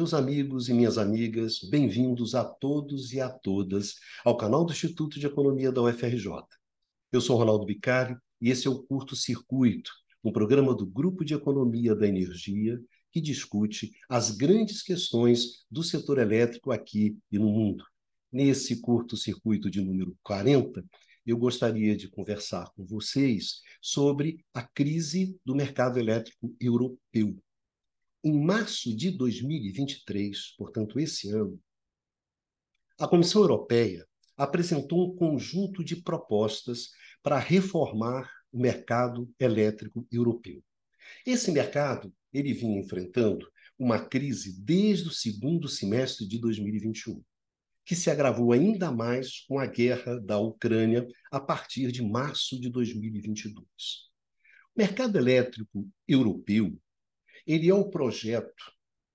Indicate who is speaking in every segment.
Speaker 1: Meus amigos e minhas amigas, bem-vindos a todos e a todas ao canal do Instituto de Economia da UFRJ. Eu sou Ronaldo Bicari e esse é o Curto Circuito, um programa do Grupo de Economia da Energia que discute as grandes questões do setor elétrico aqui e no mundo. Nesse curto circuito de número 40, eu gostaria de conversar com vocês sobre a crise do mercado elétrico europeu em março de 2023, portanto, esse ano, a Comissão Europeia apresentou um conjunto de propostas para reformar o mercado elétrico europeu. Esse mercado ele vinha enfrentando uma crise desde o segundo semestre de 2021, que se agravou ainda mais com a guerra da Ucrânia a partir de março de 2022. O mercado elétrico europeu ele é o projeto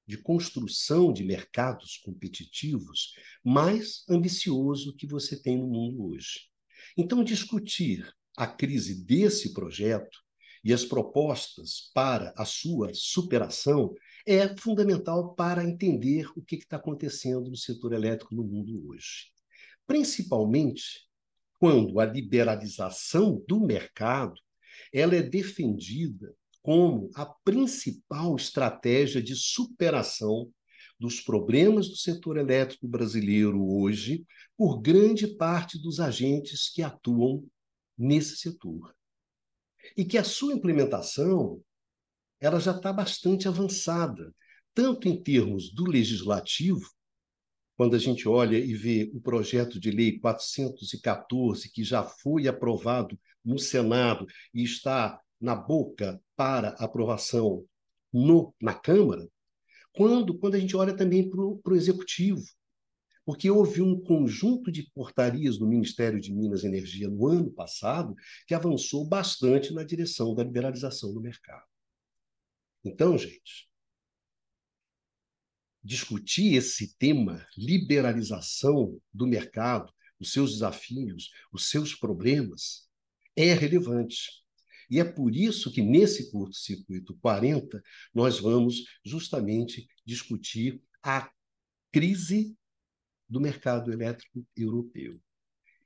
Speaker 1: de construção de mercados competitivos mais ambicioso que você tem no mundo hoje. Então, discutir a crise desse projeto e as propostas para a sua superação é fundamental para entender o que está acontecendo no setor elétrico no mundo hoje. Principalmente quando a liberalização do mercado ela é defendida como a principal estratégia de superação dos problemas do setor elétrico brasileiro hoje por grande parte dos agentes que atuam nesse setor. E que a sua implementação ela já está bastante avançada, tanto em termos do legislativo, quando a gente olha e vê o projeto de lei 414, que já foi aprovado no Senado e está na boca para aprovação no, na Câmara, quando, quando a gente olha também para o Executivo. Porque houve um conjunto de portarias do Ministério de Minas e Energia no ano passado que avançou bastante na direção da liberalização do mercado. Então, gente, discutir esse tema, liberalização do mercado, os seus desafios, os seus problemas, é relevante. E é por isso que nesse curto-circuito 40 nós vamos justamente discutir a crise do mercado elétrico europeu.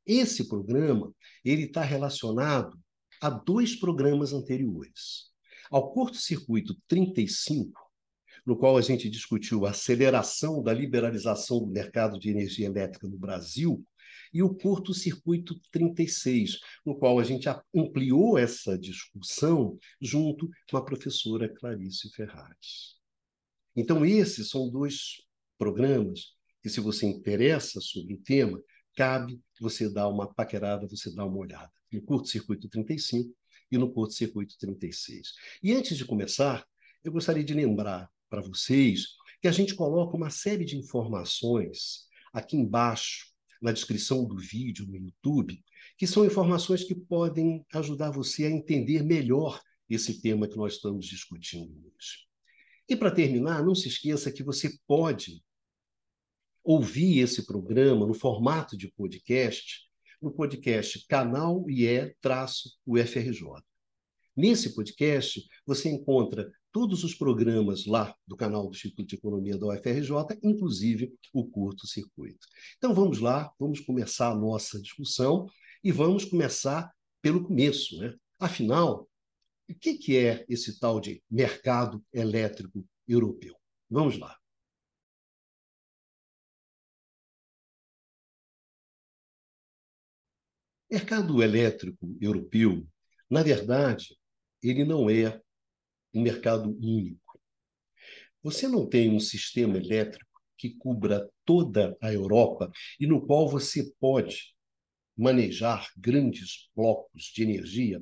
Speaker 1: Esse programa ele está relacionado a dois programas anteriores. Ao curto-circuito 35, no qual a gente discutiu a aceleração da liberalização do mercado de energia elétrica no Brasil, e o curto-circuito 36, no qual a gente ampliou essa discussão junto com a professora Clarice Ferraz. Então, esses são dois programas que, se você interessa sobre o tema, cabe você dar uma paquerada, você dar uma olhada. No curto-circuito 35 e no curto-circuito 36. E antes de começar, eu gostaria de lembrar para vocês que a gente coloca uma série de informações aqui embaixo na descrição do vídeo no YouTube, que são informações que podem ajudar você a entender melhor esse tema que nós estamos discutindo hoje. E para terminar, não se esqueça que você pode ouvir esse programa no formato de podcast, no podcast Canal IE-UFRJ. Nesse podcast, você encontra todos os programas lá do canal do Instituto de Economia da UFRJ, inclusive o curto circuito. Então vamos lá, vamos começar a nossa discussão e vamos começar pelo começo. Né? Afinal, o que, que é esse tal de mercado elétrico europeu? Vamos lá. Mercado elétrico europeu, na verdade, ele não é um mercado único. Você não tem um sistema elétrico que cubra toda a Europa e no qual você pode manejar grandes blocos de energia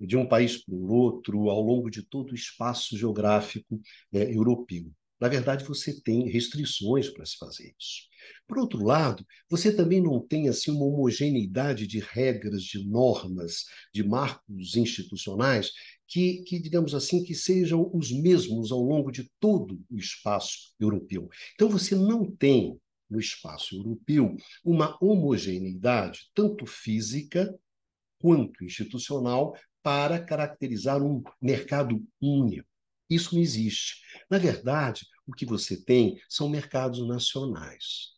Speaker 1: de um país para o outro ao longo de todo o espaço geográfico é, europeu. Na verdade, você tem restrições para se fazer isso. Por outro lado, você também não tem assim uma homogeneidade de regras, de normas, de marcos institucionais que, que, digamos assim, que sejam os mesmos ao longo de todo o espaço europeu. Então, você não tem no espaço europeu uma homogeneidade, tanto física quanto institucional, para caracterizar um mercado único. Isso não existe. Na verdade, o que você tem são mercados nacionais.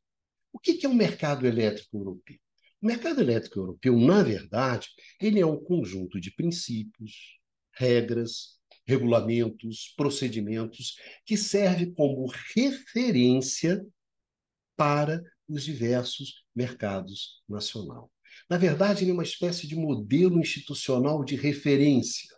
Speaker 1: O que é o um mercado elétrico europeu? O mercado elétrico europeu, na verdade, ele é um conjunto de princípios, regras, regulamentos, procedimentos que serve como referência para os diversos mercados nacionais. Na verdade, ele é uma espécie de modelo institucional de referência.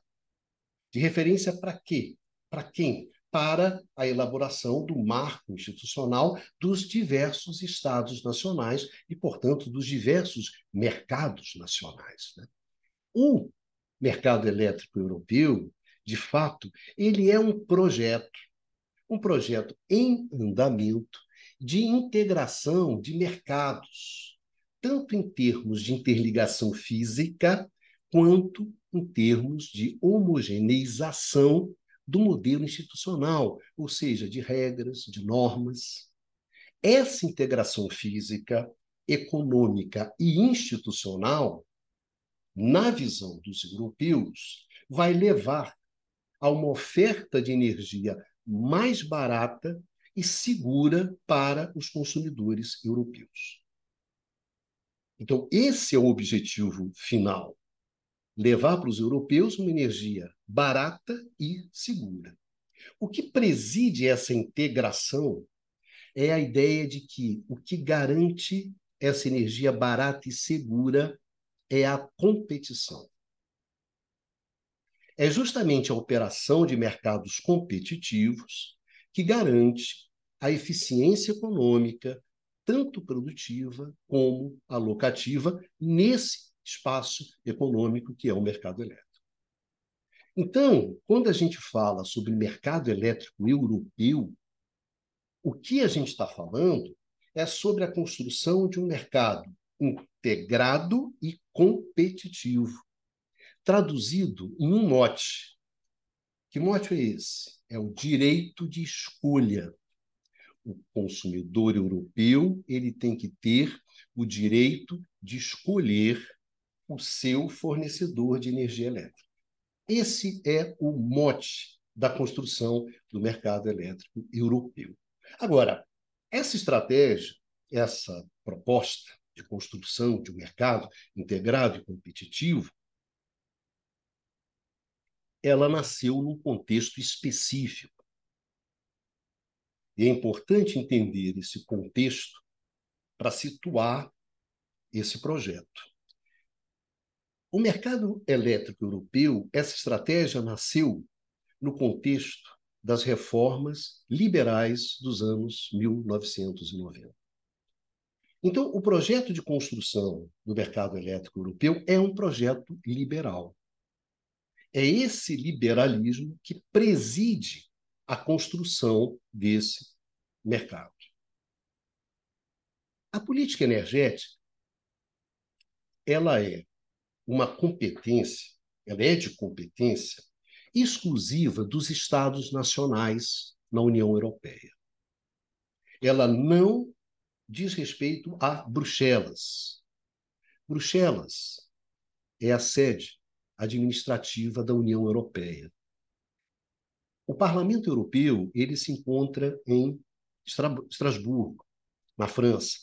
Speaker 1: De referência para quê? Para quem? Para a elaboração do marco institucional dos diversos estados nacionais e, portanto, dos diversos mercados nacionais. Né? O mercado elétrico europeu, de fato, ele é um projeto, um projeto em andamento de integração de mercados, tanto em termos de interligação física, quanto em termos de homogeneização do modelo institucional, ou seja, de regras, de normas. Essa integração física, econômica e institucional, na visão dos europeus, vai levar a uma oferta de energia mais barata e segura para os consumidores europeus. Então, esse é o objetivo final: levar para os europeus uma energia barata e segura. O que preside essa integração é a ideia de que o que garante essa energia barata e segura é a competição. É justamente a operação de mercados competitivos que garante a eficiência econômica, tanto produtiva como alocativa, nesse espaço econômico que é o mercado elétrico. Então, quando a gente fala sobre mercado elétrico europeu, o que a gente está falando é sobre a construção de um mercado integrado e competitivo, traduzido em um mote. Que mote é esse? É o direito de escolha. O consumidor europeu ele tem que ter o direito de escolher o seu fornecedor de energia elétrica. Esse é o mote da construção do mercado elétrico europeu. Agora, essa estratégia, essa proposta de construção de um mercado integrado e competitivo, ela nasceu num contexto específico. E é importante entender esse contexto para situar esse projeto. O mercado elétrico europeu, essa estratégia nasceu no contexto das reformas liberais dos anos 1990. Então, o projeto de construção do mercado elétrico europeu é um projeto liberal. É esse liberalismo que preside a construção desse mercado. A política energética ela é uma competência, ela é de competência exclusiva dos estados nacionais na União Europeia. Ela não diz respeito a Bruxelas. Bruxelas é a sede administrativa da União Europeia. O Parlamento Europeu ele se encontra em Estrasburgo, na França,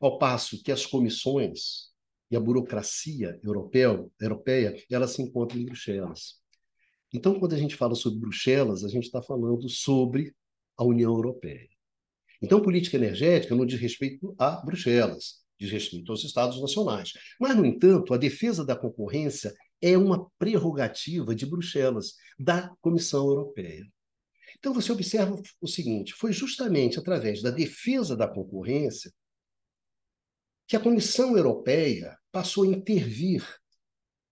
Speaker 1: ao passo que as comissões e a burocracia europeia, europeia ela se encontra em Bruxelas. Então, quando a gente fala sobre Bruxelas, a gente está falando sobre a União Europeia. Então, política energética não diz respeito a Bruxelas, diz respeito aos Estados nacionais. Mas, no entanto, a defesa da concorrência é uma prerrogativa de Bruxelas, da Comissão Europeia. Então, você observa o seguinte: foi justamente através da defesa da concorrência que a Comissão Europeia passou a intervir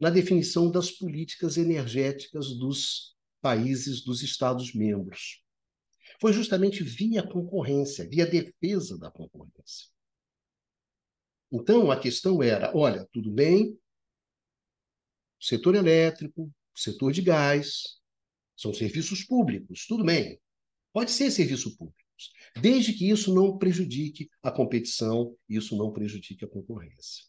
Speaker 1: na definição das políticas energéticas dos países, dos Estados-membros. Foi justamente via concorrência, via defesa da concorrência. Então, a questão era: olha, tudo bem, setor elétrico, setor de gás, são serviços públicos, tudo bem. Pode ser serviço público, desde que isso não prejudique a competição, isso não prejudique a concorrência.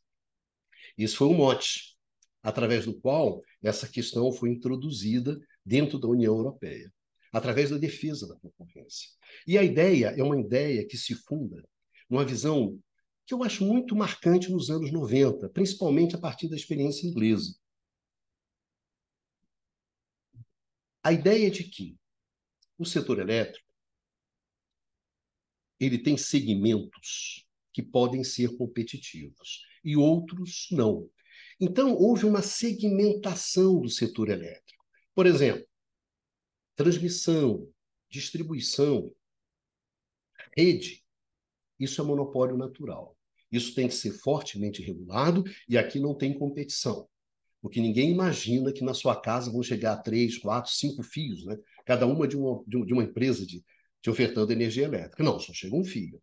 Speaker 1: Isso foi um mote, através do qual essa questão foi introduzida dentro da União Europeia. Através da defesa da concorrência. E a ideia é uma ideia que se funda numa visão que eu acho muito marcante nos anos 90, principalmente a partir da experiência inglesa. A ideia de que o setor elétrico ele tem segmentos que podem ser competitivos e outros não. Então, houve uma segmentação do setor elétrico. Por exemplo, transmissão, distribuição, rede, isso é monopólio natural. Isso tem que ser fortemente regulado e aqui não tem competição. Porque ninguém imagina que na sua casa vão chegar três, quatro, cinco fios, né? cada uma de uma, de uma empresa de, de ofertando energia elétrica. Não, só chega um fio.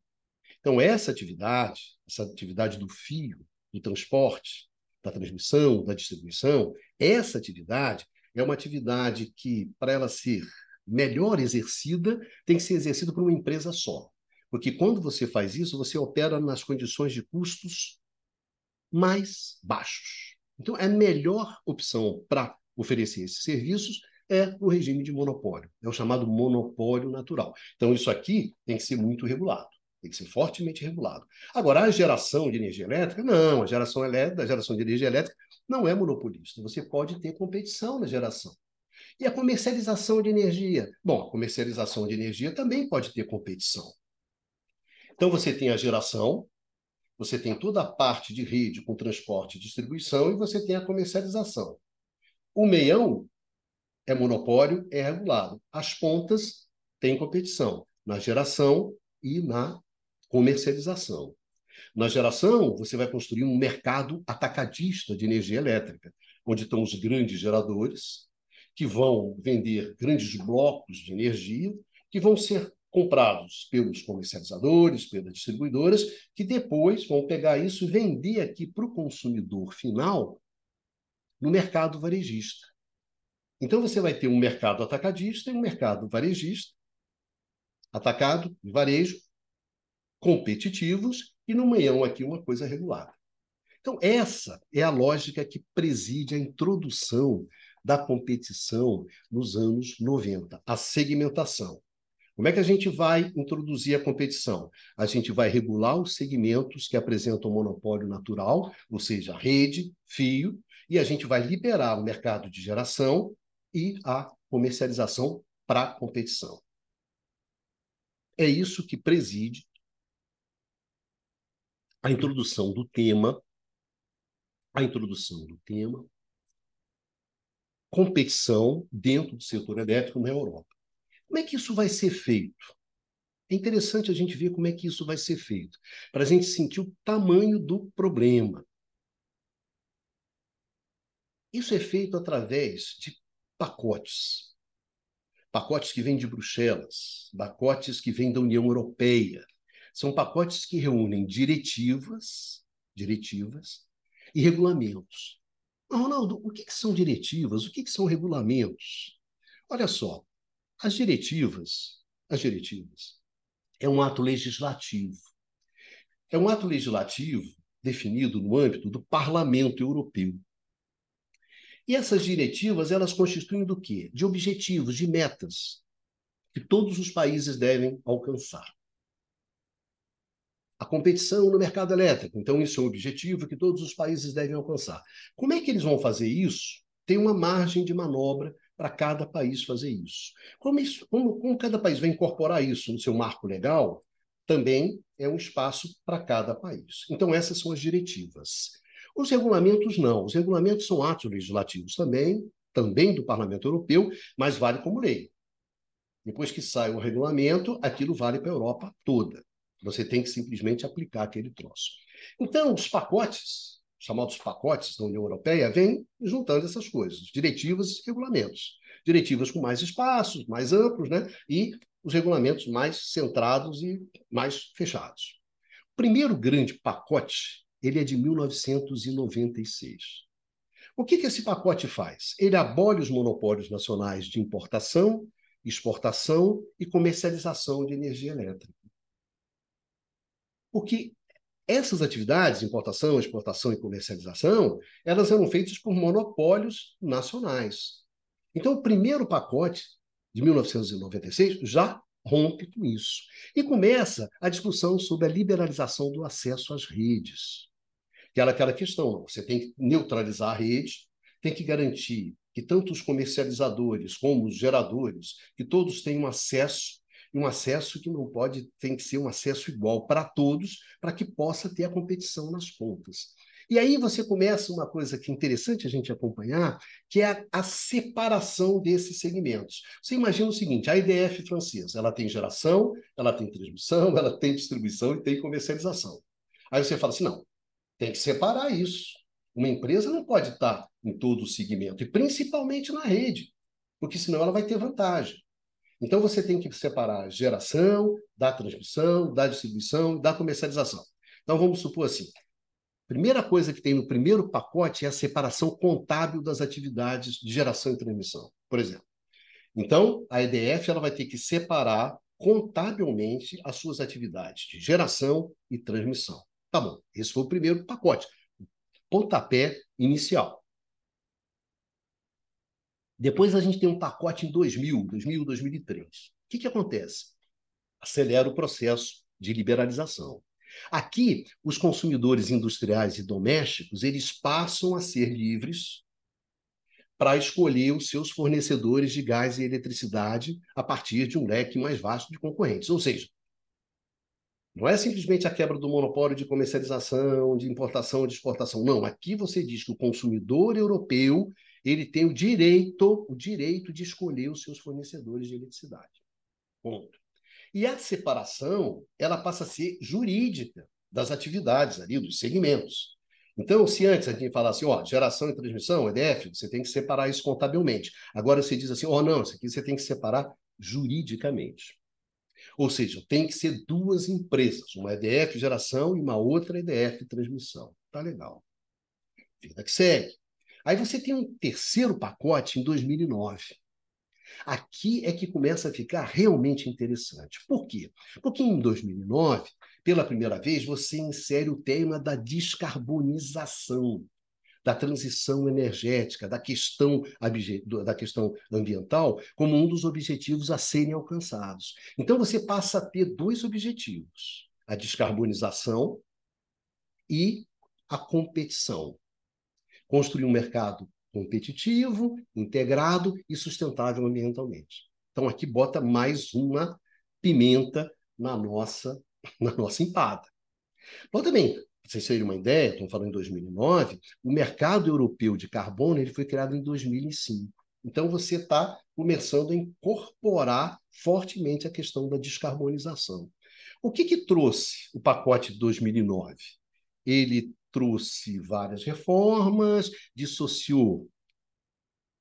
Speaker 1: Então, essa atividade, essa atividade do fio, do transporte, da transmissão, da distribuição, essa atividade é uma atividade que, para ela ser melhor exercida, tem que ser exercida por uma empresa só. Porque quando você faz isso, você opera nas condições de custos mais baixos. Então, a melhor opção para oferecer esses serviços é o regime de monopólio, é o chamado monopólio natural. Então, isso aqui tem que ser muito regulado, tem que ser fortemente regulado. Agora, a geração de energia elétrica, não, a geração elétrica, a geração de energia elétrica não é monopolista. Você pode ter competição na geração. E a comercialização de energia? Bom, a comercialização de energia também pode ter competição. Então, você tem a geração, você tem toda a parte de rede com transporte e distribuição, e você tem a comercialização. O meião é monopólio, é regulado. As pontas têm competição na geração e na comercialização. Na geração, você vai construir um mercado atacadista de energia elétrica, onde estão os grandes geradores, que vão vender grandes blocos de energia, que vão ser comprados pelos comercializadores, pelas distribuidoras, que depois vão pegar isso e vender aqui para o consumidor final no mercado varejista. Então você vai ter um mercado atacadista e um mercado varejista, atacado e varejo, competitivos, e no meião aqui uma coisa regulada. Então, essa é a lógica que preside a introdução da competição nos anos 90, a segmentação. Como é que a gente vai introduzir a competição? A gente vai regular os segmentos que apresentam monopólio natural, ou seja, rede, fio, e a gente vai liberar o mercado de geração e a comercialização para competição. É isso que preside a introdução do tema, a introdução do tema competição dentro do setor elétrico na Europa. Como é que isso vai ser feito? É interessante a gente ver como é que isso vai ser feito, para a gente sentir o tamanho do problema. Isso é feito através de pacotes. Pacotes que vêm de Bruxelas, pacotes que vêm da União Europeia. São pacotes que reúnem diretivas, diretivas e regulamentos. Mas, Ronaldo, o que, que são diretivas? O que, que são regulamentos? Olha só, as diretivas, as diretivas, é um ato legislativo. É um ato legislativo definido no âmbito do Parlamento Europeu. E essas diretivas, elas constituem do quê? De objetivos, de metas que todos os países devem alcançar. A competição no mercado elétrico. Então, isso é um objetivo que todos os países devem alcançar. Como é que eles vão fazer isso? Tem uma margem de manobra para cada país fazer isso. Como, isso como, como cada país vai incorporar isso no seu marco legal, também é um espaço para cada país. Então, essas são as diretivas. Os regulamentos não. Os regulamentos são atos legislativos também, também do Parlamento Europeu, mas vale como lei. Depois que sai o regulamento, aquilo vale para a Europa toda. Você tem que simplesmente aplicar aquele troço. Então, os pacotes chamados pacotes da União Europeia, vem juntando essas coisas, diretivas e regulamentos. Diretivas com mais espaços, mais amplos, né? e os regulamentos mais centrados e mais fechados. O primeiro grande pacote ele é de 1996. O que, que esse pacote faz? Ele abole os monopólios nacionais de importação, exportação e comercialização de energia elétrica. Porque essas atividades, importação, exportação e comercialização, elas eram feitas por monopólios nacionais. Então, o primeiro pacote, de 1996 já rompe com isso. E começa a discussão sobre a liberalização do acesso às redes. Que era aquela questão, você tem que neutralizar a rede, tem que garantir que tanto os comercializadores como os geradores, que todos tenham acesso, e um acesso que não pode, tem que ser um acesso igual para todos, para que possa ter a competição nas pontas. E aí você começa uma coisa que é interessante a gente acompanhar, que é a, a, separação desses segmentos. Você imagina o seguinte, a IDF francesa, ela tem geração, ela tem transmissão, ela tem distribuição e tem comercialização. Aí você fala assim, não, tem que separar isso. Uma empresa não pode estar em todo o segmento, e principalmente na rede, porque senão ela vai ter vantagem. Então você tem que separar geração da transmissão, da distribuição, da comercialização. Então vamos supor assim, primeira coisa que tem no primeiro pacote é a separação contábil das atividades de geração e transmissão, por exemplo. Então, a EDF ela vai ter que separar contabilmente as suas atividades de geração e transmissão. Tá bom, esse foi o primeiro pacote, pontapé inicial. Depois a gente tem um pacote em 2000, 2000, 2003. O que, que acontece? Acelera o processo de liberalização. Aqui, os consumidores industriais e domésticos, eles passam a ser livres para escolher os seus fornecedores de gás e eletricidade a partir de um leque mais vasto de concorrentes. Ou seja, não é simplesmente a quebra do monopólio de comercialização, de importação de exportação. Não, aqui você diz que o consumidor europeu ele tem o direito, o direito de escolher os seus fornecedores de eletricidade. Ponto. E a separação, ela passa a ser jurídica das atividades ali, dos segmentos. Então, se antes a gente falasse, ó, geração e transmissão, EDF, você tem que separar isso contabilmente. Agora você diz assim, ó, não, isso aqui você tem que separar juridicamente. Ou seja, tem que ser duas empresas, uma EDF geração e uma outra EDF transmissão. Tá legal. Vida que segue. Aí você tem um terceiro pacote em 2009. Aqui é que começa a ficar realmente interessante. Por quê? Porque em 2009, pela primeira vez, você insere o tema da descarbonização, da transição energética, da questão, da questão ambiental, como um dos objetivos a serem alcançados. Então, você passa a ter dois objetivos: a descarbonização e a competição. Construir um mercado competitivo, integrado e sustentável ambientalmente. Então aqui bota mais uma pimenta na nossa na nossa empada. Bom, também, para vocês terem uma ideia, estamos falando em 2009, o mercado europeu de carbono ele foi criado em 2005. Então você está começando a incorporar fortemente a questão da descarbonização. O que, que trouxe o pacote de 2009? Ele trouxe várias reformas, dissociou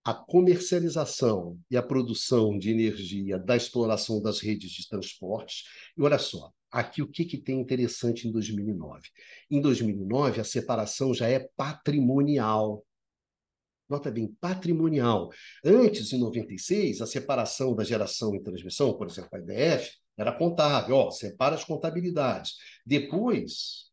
Speaker 1: a comercialização e a produção de energia da exploração das redes de transportes. E olha só, aqui o que, que tem interessante em 2009? Em 2009, a separação já é patrimonial. Nota bem, patrimonial. Antes, em 96, a separação da geração e transmissão, por exemplo, a IDF, era contábil, ó, separa as contabilidades. Depois,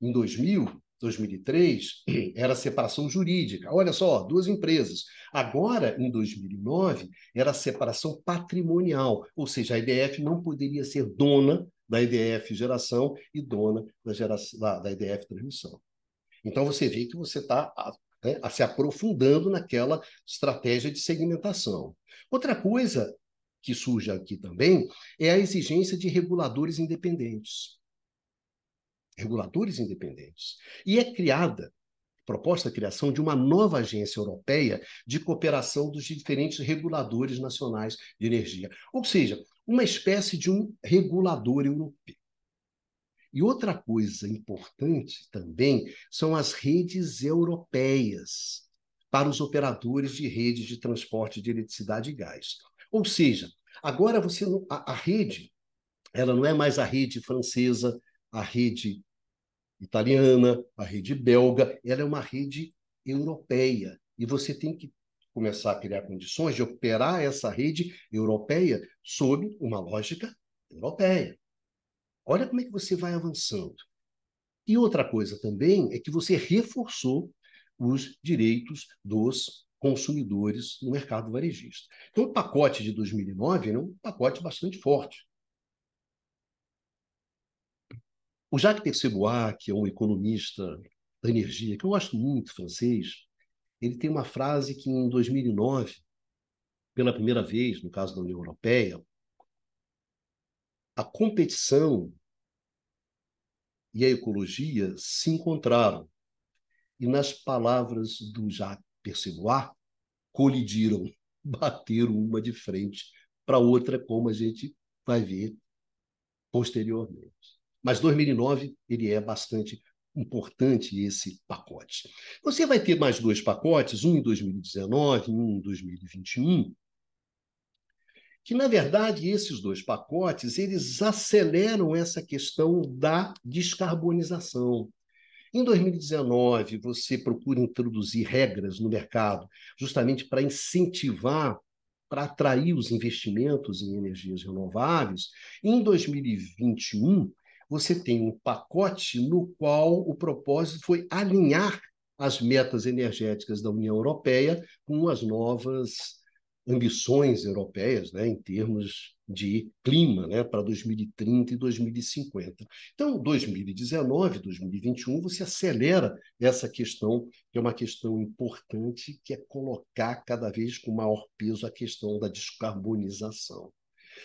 Speaker 1: em 2000, 2003, era separação jurídica. Olha só, duas empresas. Agora, em 2009, era separação patrimonial, ou seja, a IDF não poderia ser dona da IDF Geração e dona da, geração, da, da IDF Transmissão. Então, você vê que você está né, se aprofundando naquela estratégia de segmentação. Outra coisa que surge aqui também é a exigência de reguladores independentes reguladores independentes. E é criada, proposta a criação de uma nova agência europeia de cooperação dos diferentes reguladores nacionais de energia. Ou seja, uma espécie de um regulador europeu. E outra coisa importante também são as redes europeias para os operadores de redes de transporte de eletricidade e gás. Ou seja, agora você a, a rede ela não é mais a rede francesa, a rede italiana, a rede belga, ela é uma rede europeia. E você tem que começar a criar condições de operar essa rede europeia sob uma lógica europeia. Olha como é que você vai avançando. E outra coisa também é que você reforçou os direitos dos consumidores no mercado varejista. Então, o pacote de 2009 é um pacote bastante forte. O Jacques Percebois, que é um economista da energia, que eu gosto muito, francês, ele tem uma frase que em 2009, pela primeira vez, no caso da União Europeia, a competição e a ecologia se encontraram. E nas palavras do Jacques Percebois, colidiram, bateram uma de frente para outra, como a gente vai ver posteriormente. Mas 2009 ele é bastante importante esse pacote. Você vai ter mais dois pacotes, um em 2019 e um em 2021, que na verdade esses dois pacotes eles aceleram essa questão da descarbonização. Em 2019, você procura introduzir regras no mercado, justamente para incentivar, para atrair os investimentos em energias renováveis. Em 2021, você tem um pacote no qual o propósito foi alinhar as metas energéticas da União Europeia com as novas ambições europeias né, em termos de clima né, para 2030 e 2050. Então, 2019, 2021, você acelera essa questão, que é uma questão importante, que é colocar cada vez com maior peso a questão da descarbonização.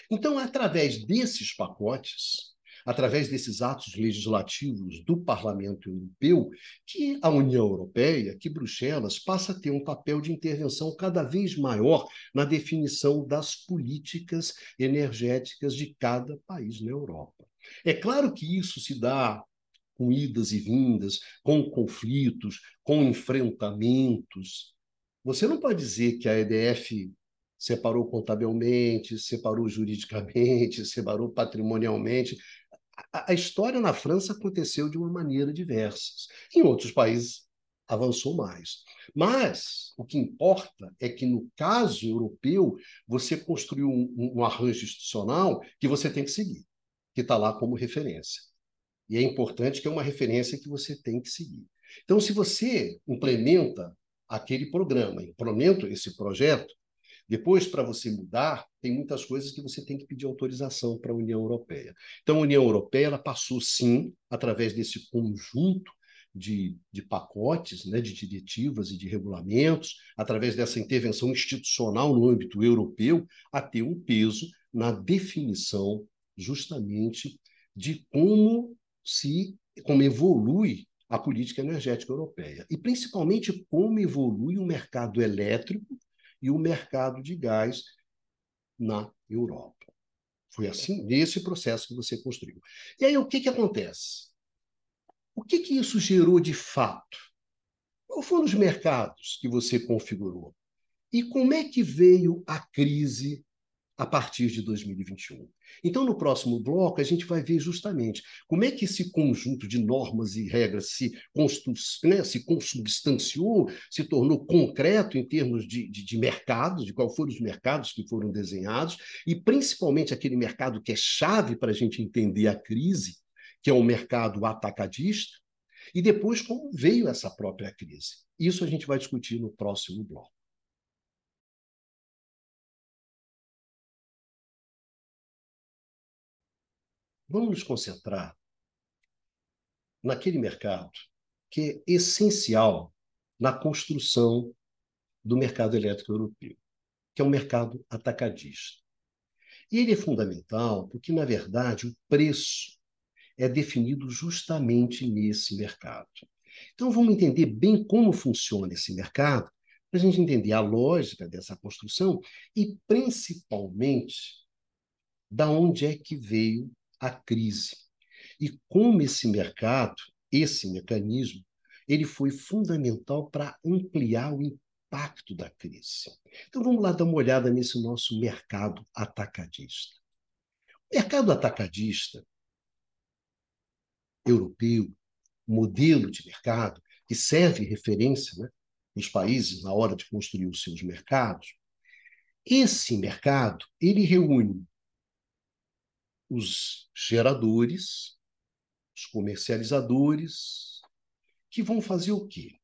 Speaker 1: Então, através desses pacotes, através desses atos legislativos do Parlamento Europeu, que a União Europeia, que Bruxelas, passa a ter um papel de intervenção cada vez maior na definição das políticas energéticas de cada país na Europa. É claro que isso se dá com idas e vindas, com conflitos, com enfrentamentos. Você não pode dizer que a EDF separou contabilmente, separou juridicamente, separou patrimonialmente a, história na França aconteceu de uma maneira diversa. Em outros países avançou mais. Mas o que importa é que, no caso europeu, você construiu um, um arranjo institucional que você tem que seguir, que está lá como referência. E é importante que é uma referência que você tem que seguir. Então, se você implementa aquele programa, implementa esse projeto, depois, para você mudar, tem muitas coisas que você tem que pedir autorização para a União Europeia. Então, a União Europeia ela passou, sim, através desse conjunto de, de pacotes, né, de diretivas e de regulamentos, através dessa intervenção institucional no âmbito europeu, a ter um peso na definição, justamente, de como se como evolui a política energética europeia e principalmente como evolui o mercado elétrico e o mercado de gás na Europa. Foi assim, nesse processo que você construiu. E aí, o que, que acontece? O que, que isso gerou de fato? Quais foram os mercados que você configurou? E como é que veio a crise a partir de 2021. Então, no próximo bloco, a gente vai ver justamente como é que esse conjunto de normas e regras se, né, se consubstanciou, se tornou concreto em termos de, de, de mercados, de quais foram os mercados que foram desenhados, e principalmente aquele mercado que é chave para a gente entender a crise, que é o mercado atacadista, e depois como veio essa própria crise. Isso a gente vai discutir no próximo bloco. Vamos nos concentrar naquele mercado que é essencial na construção do mercado elétrico europeu, que é o mercado atacadista. E ele é fundamental porque, na verdade, o preço é definido justamente nesse mercado. Então, vamos entender bem como funciona esse mercado, para a gente entender a lógica dessa construção e, principalmente, da onde é que veio a crise. E como esse mercado, esse mecanismo, ele foi fundamental para ampliar o impacto da crise. Então vamos lá dar uma olhada nesse nosso mercado atacadista. O mercado atacadista europeu, modelo de mercado que serve referência né, nos países na hora de construir os seus mercados, esse mercado ele reúne os geradores, os comercializadores, que vão fazer o quê?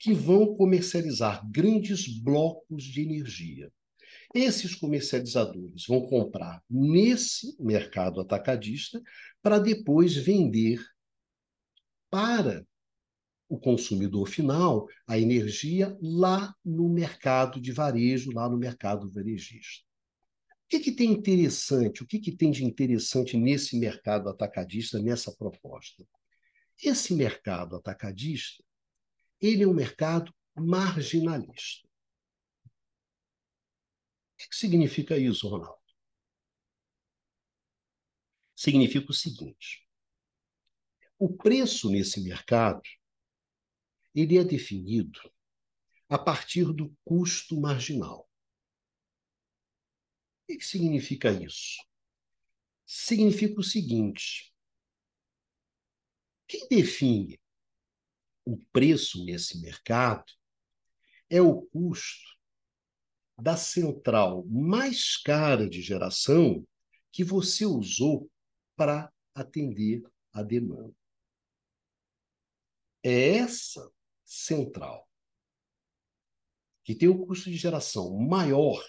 Speaker 1: que vão comercializar grandes blocos de energia. Esses comercializadores vão comprar nesse mercado atacadista para depois vender para o consumidor final a energia lá no mercado de varejo, lá no mercado varejista. Que, que tem interessante? O que, que tem de interessante nesse mercado atacadista, nessa proposta? Esse mercado atacadista, ele é um mercado marginalista. O que significa isso, Ronaldo? Significa o seguinte: o preço nesse mercado ele é definido a partir do custo marginal. O que significa isso? Significa o seguinte: quem define o preço nesse mercado é o custo da central mais cara de geração que você usou para atender a demanda. É essa central que tem o custo de geração maior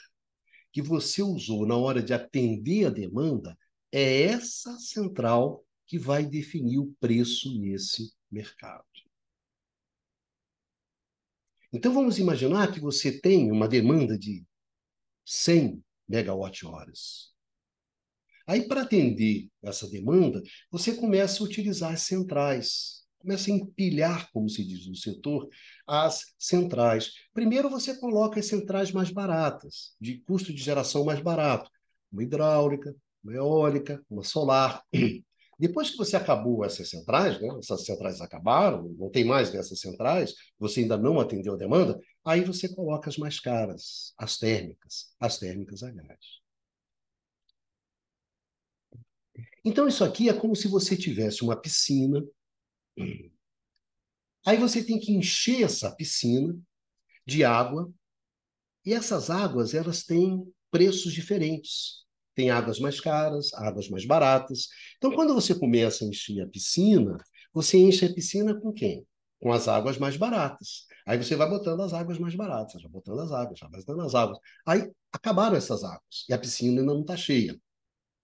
Speaker 1: que você usou na hora de atender a demanda, é essa central que vai definir o preço nesse mercado. Então vamos imaginar que você tem uma demanda de 100 megawatt-horas. Aí, para atender essa demanda, você começa a utilizar as centrais, começa a empilhar, como se diz no setor, as centrais. Primeiro, você coloca as centrais mais baratas, de custo de geração mais barato, uma hidráulica, uma eólica, uma solar. Depois que você acabou essas centrais, né, essas centrais acabaram, não tem mais dessas centrais, você ainda não atendeu a demanda, aí você coloca as mais caras, as térmicas, as térmicas a gás. Então, isso aqui é como se você tivesse uma piscina. Aí você tem que encher essa piscina de água, e essas águas elas têm preços diferentes. Tem águas mais caras, águas mais baratas. Então, quando você começa a encher a piscina, você enche a piscina com quem? Com as águas mais baratas. Aí você vai botando as águas mais baratas, já botando as águas, já botando as águas. Aí acabaram essas águas e a piscina ainda não está cheia.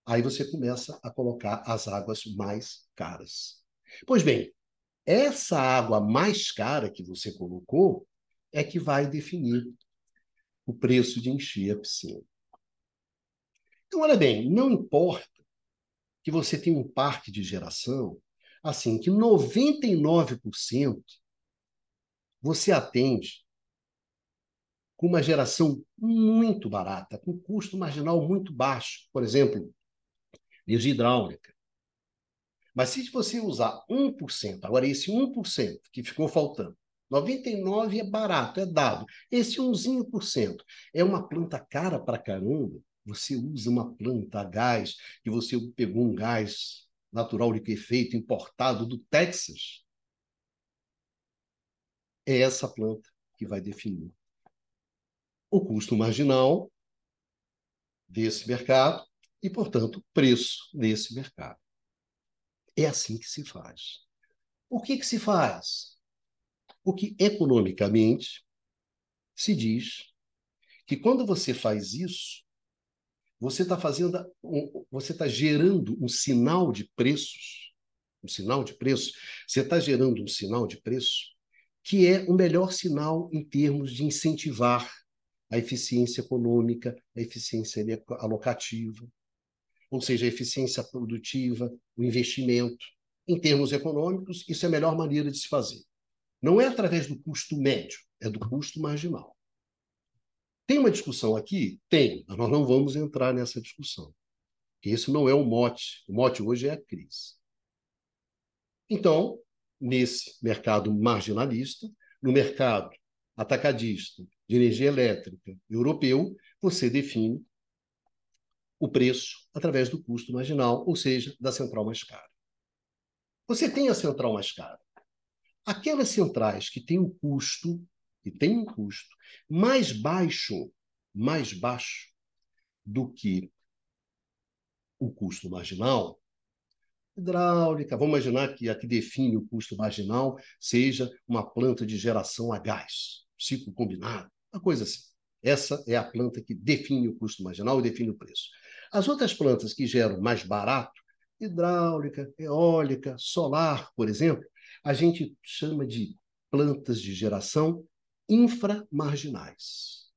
Speaker 1: Aí você começa a colocar as águas mais caras. Pois bem, essa água mais cara que você colocou é que vai definir o preço de encher a piscina. Então, olha bem, não importa que você tenha um parque de geração, assim, que 99% você atende com uma geração muito barata, com custo marginal muito baixo. Por exemplo, energia hidráulica. Mas se você usar 1%, agora esse 1% que ficou faltando, 99 é barato, é dado. Esse 1% é uma planta cara para caramba, você usa uma planta a gás, que você pegou um gás natural de efeito importado do Texas, é essa planta que vai definir o custo marginal desse mercado e, portanto, preço desse mercado. É assim que se faz. Por que, que se faz? Porque economicamente se diz que quando você faz isso, você está fazendo, você está gerando um sinal de preços, um sinal de preço, você está gerando um sinal de preço que é o melhor sinal em termos de incentivar a eficiência econômica, a eficiência alocativa, ou seja, a eficiência produtiva, o investimento. Em termos econômicos, isso é a melhor maneira de se fazer. Não é através do custo médio, é do custo marginal. Tem uma discussão aqui? Tem, mas nós não vamos entrar nessa discussão. Porque isso não é o mote. O mote hoje é a crise. Então, nesse mercado marginalista, no mercado atacadista de energia elétrica europeu, você define o preço através do custo marginal, ou seja, da central mais cara. Você tem a central mais cara. Aquelas centrais que têm um custo que tem um custo mais baixo, mais baixo do que o custo marginal, hidráulica. Vamos imaginar que a que define o custo marginal seja uma planta de geração a gás, ciclo combinado, uma coisa assim. Essa é a planta que define o custo marginal e define o preço. As outras plantas que geram mais barato, hidráulica, eólica, solar, por exemplo, a gente chama de plantas de geração inframarginais.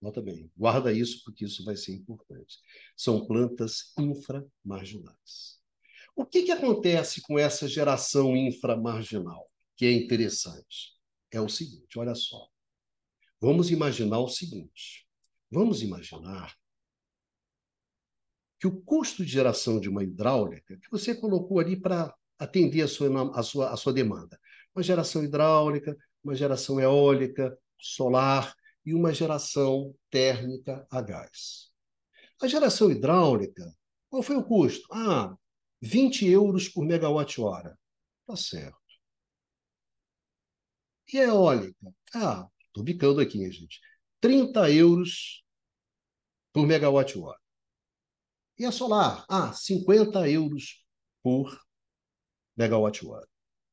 Speaker 1: Nota bem, guarda isso porque isso vai ser importante. São plantas inframarginais. O que, que acontece com essa geração inframarginal, que é interessante? É o seguinte, olha só. Vamos imaginar o seguinte. Vamos imaginar que o custo de geração de uma hidráulica, que você colocou ali para atender a sua, a, sua, a sua demanda, uma geração hidráulica, uma geração eólica, solar e uma geração térmica a gás. A geração hidráulica, qual foi o custo? Ah, 20 euros por megawatt-hora. Tá certo. E a eólica? Ah, estou bicando aqui, gente. 30 euros por megawatt-hora. E a solar? Ah, 50 euros por megawatt-hora.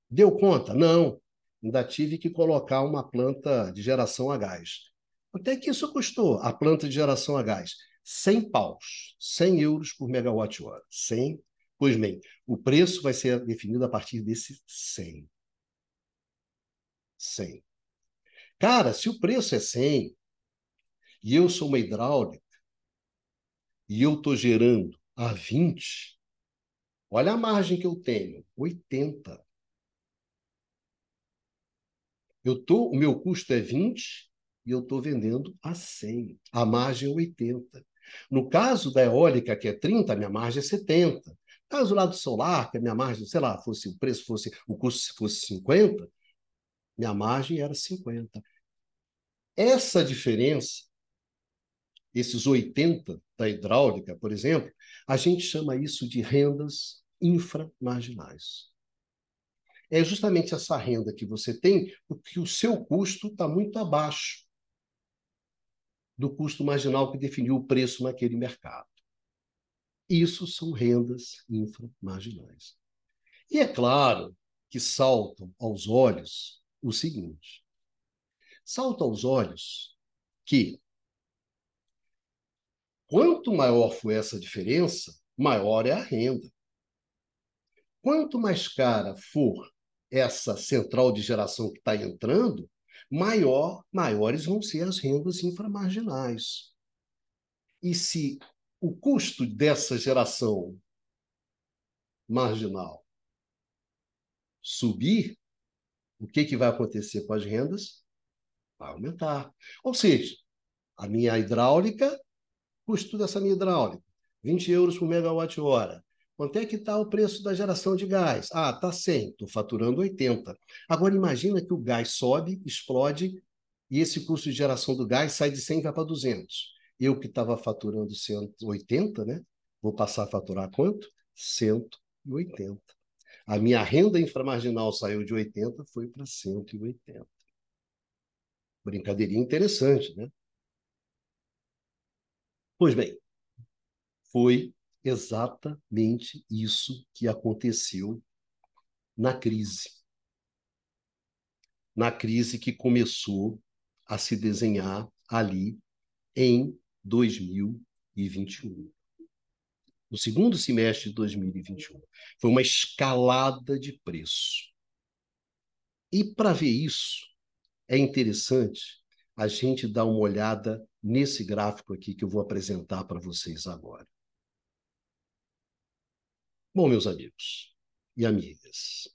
Speaker 1: Deu conta? Não. Ainda tive que colocar uma planta de geração a gás. Quanto é que isso custou? A planta de geração a gás? 100 paus, 100 euros por megawatt-hora. 100 Pois bem, o preço vai ser definido a partir desse 100. 100. Cara, se o preço é 100 e eu sou uma hidráulica e eu estou gerando a 20, olha a margem que eu tenho, 80. Eu tô, o meu custo é 20 e eu estou vendendo a 100. A margem é 80. No caso da eólica, que é 30, a minha margem é 70. Caso o lado solar, que a minha margem, sei lá, fosse o preço fosse, o custo fosse 50, minha margem era 50. Essa diferença, esses 80 da hidráulica, por exemplo, a gente chama isso de rendas inframarginais. É justamente essa renda que você tem, porque o seu custo está muito abaixo do custo marginal que definiu o preço naquele mercado. Isso são rendas inframarginais. E é claro que saltam aos olhos o seguinte: salta aos olhos que quanto maior for essa diferença, maior é a renda. Quanto mais cara for essa central de geração que está entrando, maior, maiores vão ser as rendas inframarginais. E se o custo dessa geração marginal subir, o que, que vai acontecer com as rendas? Vai aumentar. Ou seja, a minha hidráulica, custo dessa minha hidráulica, 20 euros por megawatt-hora. Quanto é que está o preço da geração de gás? Ah, está 100, estou faturando 80. Agora imagina que o gás sobe, explode, e esse custo de geração do gás sai de 100 e vai para 200. Eu que estava faturando 180, né? Vou passar a faturar quanto? 180. A minha renda inframarginal saiu de 80, foi para 180. Brincadeirinha interessante, né? Pois bem, foi exatamente isso que aconteceu na crise. Na crise que começou a se desenhar ali em 2021. No segundo semestre de 2021. Foi uma escalada de preço. E para ver isso, é interessante a gente dar uma olhada nesse gráfico aqui que eu vou apresentar para vocês agora. Bom, meus amigos e amigas,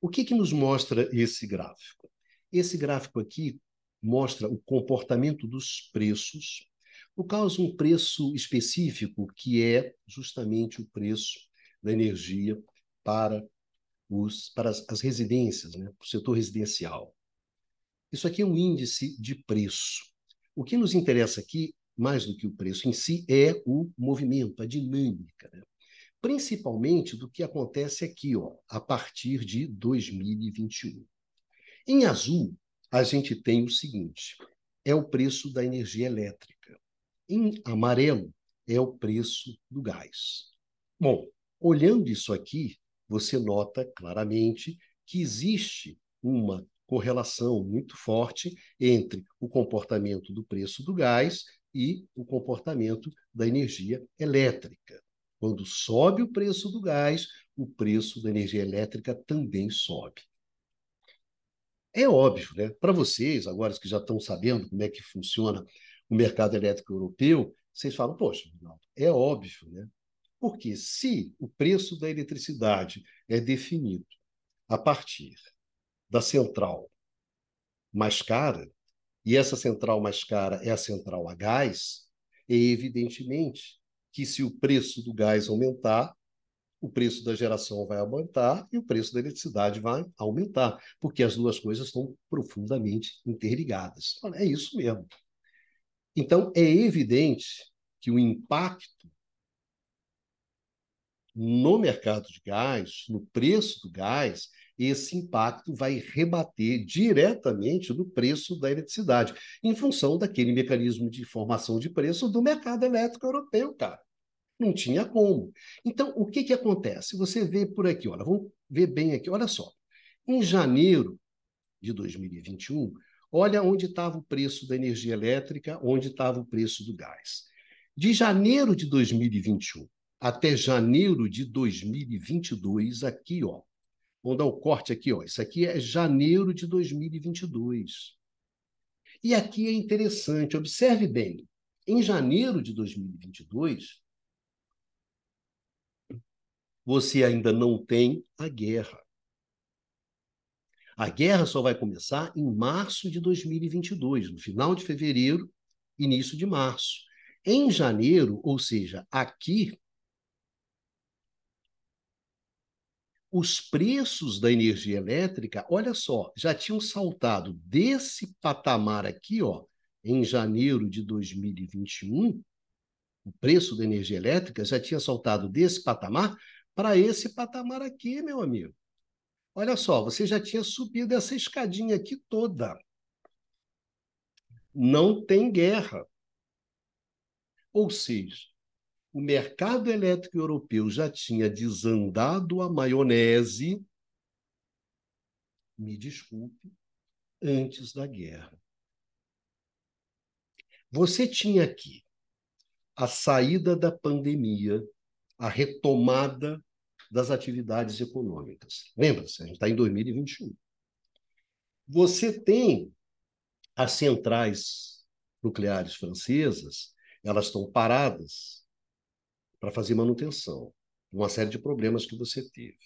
Speaker 1: o que, que nos mostra esse gráfico? Esse gráfico aqui mostra o comportamento dos preços causa de um preço específico, que é justamente o preço da energia para, os, para as, as residências, né? o setor residencial. Isso aqui é um índice de preço. O que nos interessa aqui, mais do que o preço em si, é o movimento, a dinâmica. Né? Principalmente do que acontece aqui, ó, a partir de 2021. Em azul, a gente tem o seguinte: é o preço da energia elétrica. Em amarelo é o preço do gás. Bom, Olhando isso aqui, você nota claramente que existe uma correlação muito forte entre o comportamento do preço do gás e o comportamento da energia elétrica. Quando sobe o preço do gás, o preço da energia elétrica também sobe. É óbvio, né? Para vocês, agora que já estão sabendo como é que funciona o mercado elétrico europeu, vocês falam, poxa, é óbvio, né? Porque se o preço da eletricidade é definido a partir da central mais cara, e essa central mais cara é a central a gás, é evidentemente que se o preço do gás aumentar, o preço da geração vai aumentar e o preço da eletricidade vai aumentar, porque as duas coisas estão profundamente interligadas. É isso mesmo. Então, é evidente que o impacto no mercado de gás, no preço do gás, esse impacto vai rebater diretamente no preço da eletricidade, em função daquele mecanismo de formação de preço do mercado elétrico europeu, cara. Não tinha como. Então, o que, que acontece? Você vê por aqui, olha, vamos ver bem aqui, olha só. Em janeiro de 2021, olha onde estava o preço da energia elétrica, onde estava o preço do gás. De janeiro de 2021 até janeiro de 2022, aqui, ó, Vamos dar o corte aqui, ó. Isso aqui é janeiro de 2022. E aqui é interessante, observe bem. Em janeiro de 2022, você ainda não tem a guerra. A guerra só vai começar em março de 2022, no final de fevereiro, início de março. Em janeiro, ou seja, aqui os preços da energia elétrica, olha só, já tinham saltado desse patamar aqui, ó, em janeiro de 2021, o preço da energia elétrica já tinha saltado desse patamar para esse patamar aqui, meu amigo. Olha só, você já tinha subido essa escadinha aqui toda. Não tem guerra. Ou seja, o mercado elétrico europeu já tinha desandado a maionese, me desculpe, antes da guerra. Você tinha aqui a saída da pandemia, a retomada das atividades econômicas. Lembra-se, a gente está em 2021. Você tem as centrais nucleares francesas, elas estão paradas para fazer manutenção, uma série de problemas que você teve.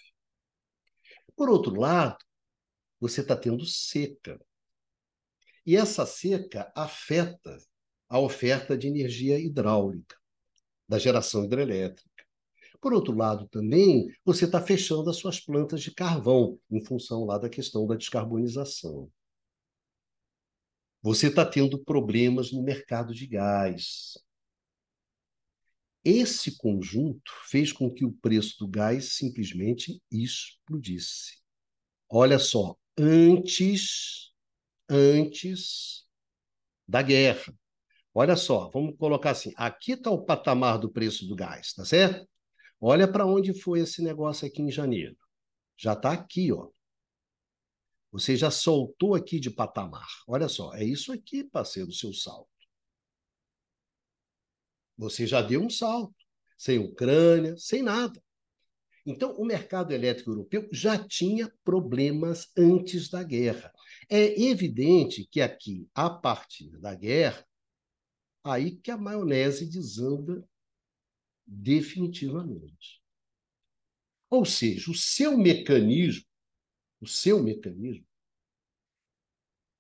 Speaker 1: Por outro lado, você está tendo seca. E essa seca afeta a oferta de energia hidráulica, da geração hidrelétrica. Por outro lado, também, você está fechando as suas plantas de carvão, em função lá da questão da descarbonização. Você está tendo problemas no mercado de gás. Esse conjunto fez com que o preço do gás simplesmente explodisse. Olha só, antes antes da guerra. Olha só, vamos colocar assim, aqui está o patamar do preço do gás, tá certo? Olha para onde foi esse negócio aqui em janeiro. Já está aqui, ó. Você já soltou aqui de patamar. Olha só, é isso aqui, parceiro, o seu salto. Você já deu um salto, sem Ucrânia, sem nada. Então, o mercado elétrico europeu já tinha problemas antes da guerra. É evidente que aqui, a partir da guerra, aí que a maionese desanda definitivamente. Ou seja, o seu mecanismo, o seu mecanismo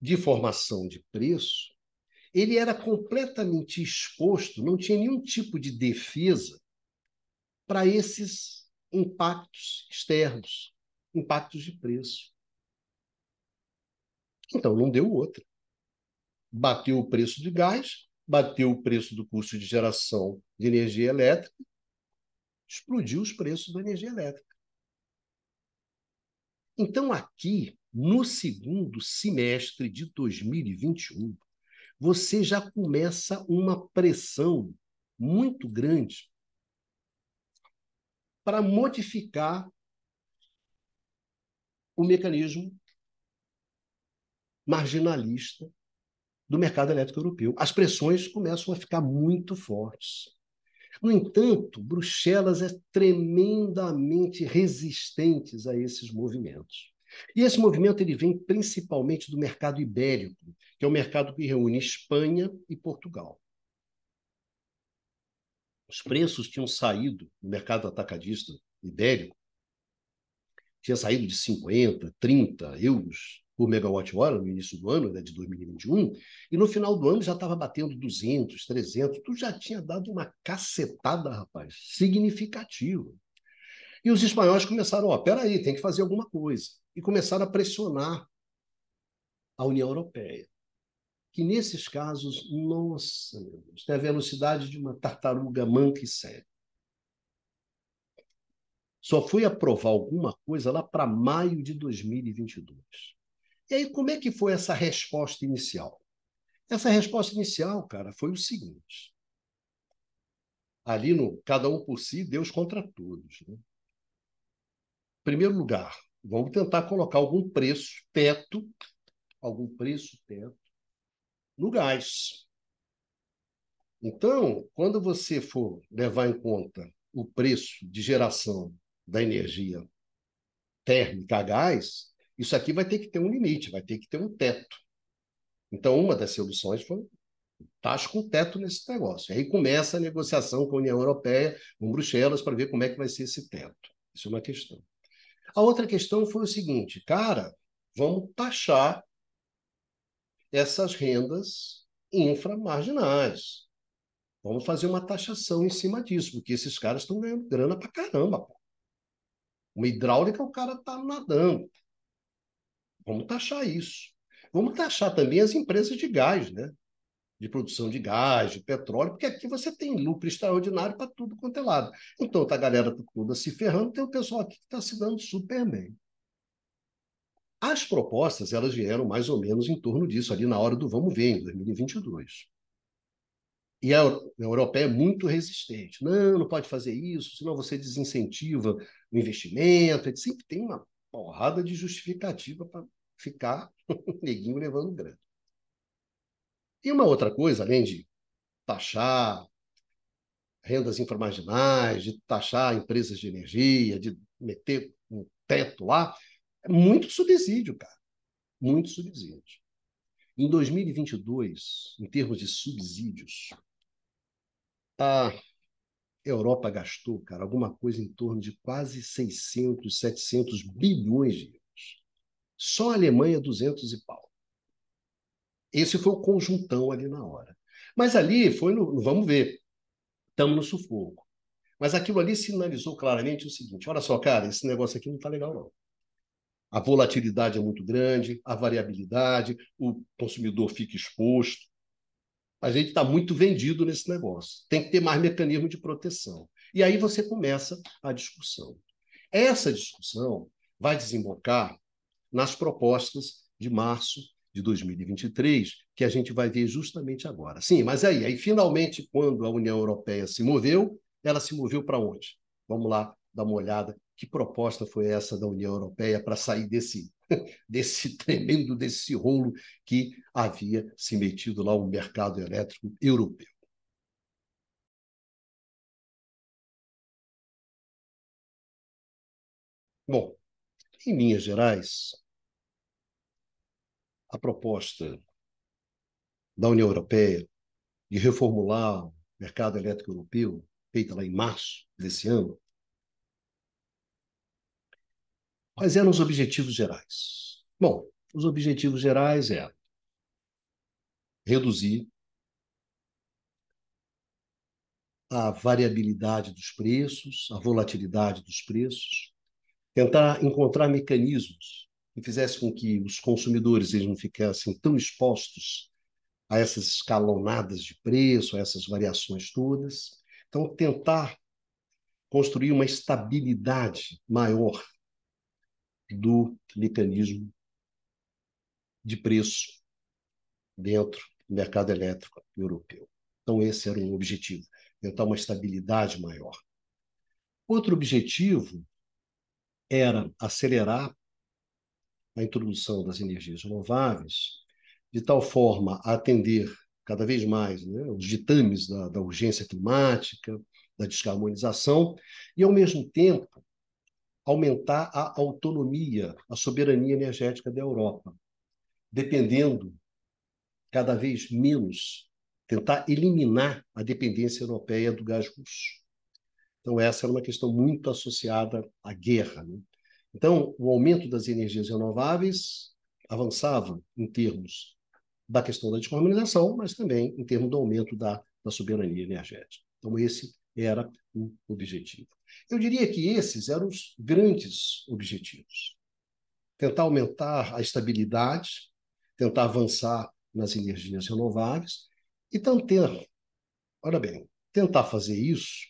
Speaker 1: de formação de preço ele era completamente exposto, não tinha nenhum tipo de defesa para esses impactos externos, impactos de preço. Então não deu outra. Bateu o preço de gás, bateu o preço do custo de geração de energia elétrica, explodiu os preços da energia elétrica. Então, aqui, no segundo semestre de 2021, você já começa uma pressão muito grande para modificar o mecanismo marginalista do mercado elétrico europeu. As pressões começam a ficar muito fortes. No entanto, Bruxelas é tremendamente resistente a esses movimentos. E esse movimento ele vem principalmente do mercado ibérico, que é o mercado que reúne Espanha e Portugal. Os preços tinham saído no mercado atacadista ibérico, tinha saído de 50, 30 euros por megawatt-hora no início do ano, né, de 2021, e no final do ano já estava batendo 200, 300, tu já tinha dado uma cacetada, rapaz, significativa. E os espanhóis começaram, ó, peraí, tem que fazer alguma coisa. E começaram a pressionar a União Europeia. Que nesses casos, nossa, meu Deus, tem a velocidade de uma tartaruga manca e séria. Só foi aprovar alguma coisa lá para maio de 2022. E aí, como é que foi essa resposta inicial? Essa resposta inicial, cara, foi o seguinte. Ali no cada um por si, Deus contra todos. Né? Primeiro lugar, vamos tentar colocar algum preço teto, algum preço teto no gás. Então, quando você for levar em conta o preço de geração da energia térmica a gás, isso aqui vai ter que ter um limite, vai ter que ter um teto. Então, uma das soluções foi taxa com teto nesse negócio. Aí começa a negociação com a União Europeia, com Bruxelas, para ver como é que vai ser esse teto. Isso é uma questão. A outra questão foi o seguinte, cara, vamos taxar essas rendas inframarginais. Vamos fazer uma taxação em cima disso, porque esses caras estão ganhando grana pra caramba. Pô. Uma hidráulica, o cara está nadando. Vamos taxar isso. Vamos taxar também as empresas de gás, né? De produção de gás, de petróleo, porque aqui você tem lucro extraordinário para tudo quanto é lado. Então, tá a galera toda se ferrando, tem o pessoal aqui que está se dando super bem. As propostas, elas vieram mais ou menos em torno disso, ali na hora do vamos ver, em 2022. E a europeia é muito resistente. Não, não pode fazer isso, senão você desincentiva o investimento. Sempre tem uma porrada de justificativa para ficar neguinho levando grana. E uma outra coisa, além de taxar rendas inframarginais, de taxar empresas de energia, de meter um teto lá, é muito subsídio, cara. Muito subsídio. Em 2022, em termos de subsídios, a Europa gastou, cara, alguma coisa em torno de quase 600, 700 bilhões de euros. Só a Alemanha, 200 e pau. Esse foi o conjuntão ali na hora. Mas ali foi no. Vamos ver. Estamos no sufoco. Mas aquilo ali sinalizou claramente o seguinte: olha só, cara, esse negócio aqui não está legal, não. A volatilidade é muito grande, a variabilidade, o consumidor fica exposto. A gente está muito vendido nesse negócio. Tem que ter mais mecanismo de proteção. E aí você começa a discussão. Essa discussão vai desembocar nas propostas de março de 2023, que a gente vai ver justamente agora. Sim, mas aí, aí finalmente, quando a União Europeia se moveu, ela se moveu para onde? Vamos lá dar uma olhada. Que proposta foi essa da União Europeia para sair desse, desse tremendo, desse rolo que havia se metido lá o mercado elétrico europeu? Bom, em linhas gerais, a proposta da União Europeia de reformular o mercado elétrico europeu, feita lá em março desse ano, quais eram os objetivos gerais? Bom, os objetivos gerais eram reduzir a variabilidade dos preços, a volatilidade dos preços, tentar encontrar mecanismos que fizessem com que os consumidores eles não ficassem tão expostos a essas escalonadas de preço, a essas variações todas. Então, tentar construir uma estabilidade maior do mecanismo de preço dentro do mercado elétrico europeu. Então, esse era um objetivo, tentar uma estabilidade maior. Outro objetivo era acelerar a introdução das energias renováveis, de tal forma a atender cada vez mais né, os ditames da, da urgência climática, da descarbonização, e, ao mesmo tempo, aumentar a autonomia, a soberania energética da Europa, dependendo cada vez menos, tentar eliminar a dependência europeia do gás russo. Então, essa era uma questão muito associada à guerra. Né? Então, o aumento das energias renováveis avançava em termos da questão da descarbonização, mas também em termos do aumento da, da soberania energética. Então, esse era o objetivo. Eu diria que esses eram os grandes objetivos. Tentar aumentar a estabilidade, tentar avançar nas energias renováveis e tentar, olha bem, tentar fazer isso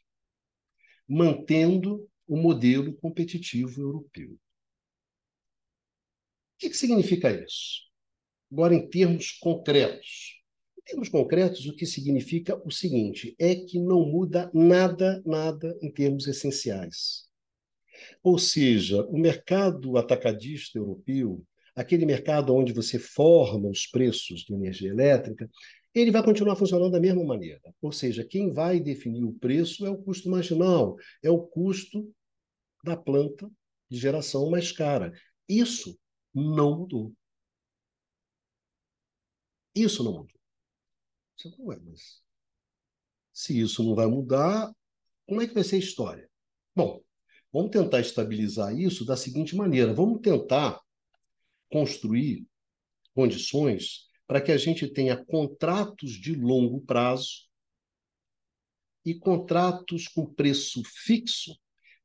Speaker 1: mantendo o modelo competitivo europeu. O que, que significa isso? Agora, em termos concretos. Em termos concretos, o que significa o seguinte: é que não muda nada, nada em termos essenciais. Ou seja, o mercado atacadista europeu, aquele mercado onde você forma os preços de energia elétrica, ele vai continuar funcionando da mesma maneira. Ou seja, quem vai definir o preço é o custo marginal, é o custo da planta de geração mais cara. Isso não mudou. Isso não mudou. Você mas se isso não vai mudar, como é que vai ser a história? Bom, vamos tentar estabilizar isso da seguinte maneira: vamos tentar construir condições para que a gente tenha contratos de longo prazo e contratos com preço fixo,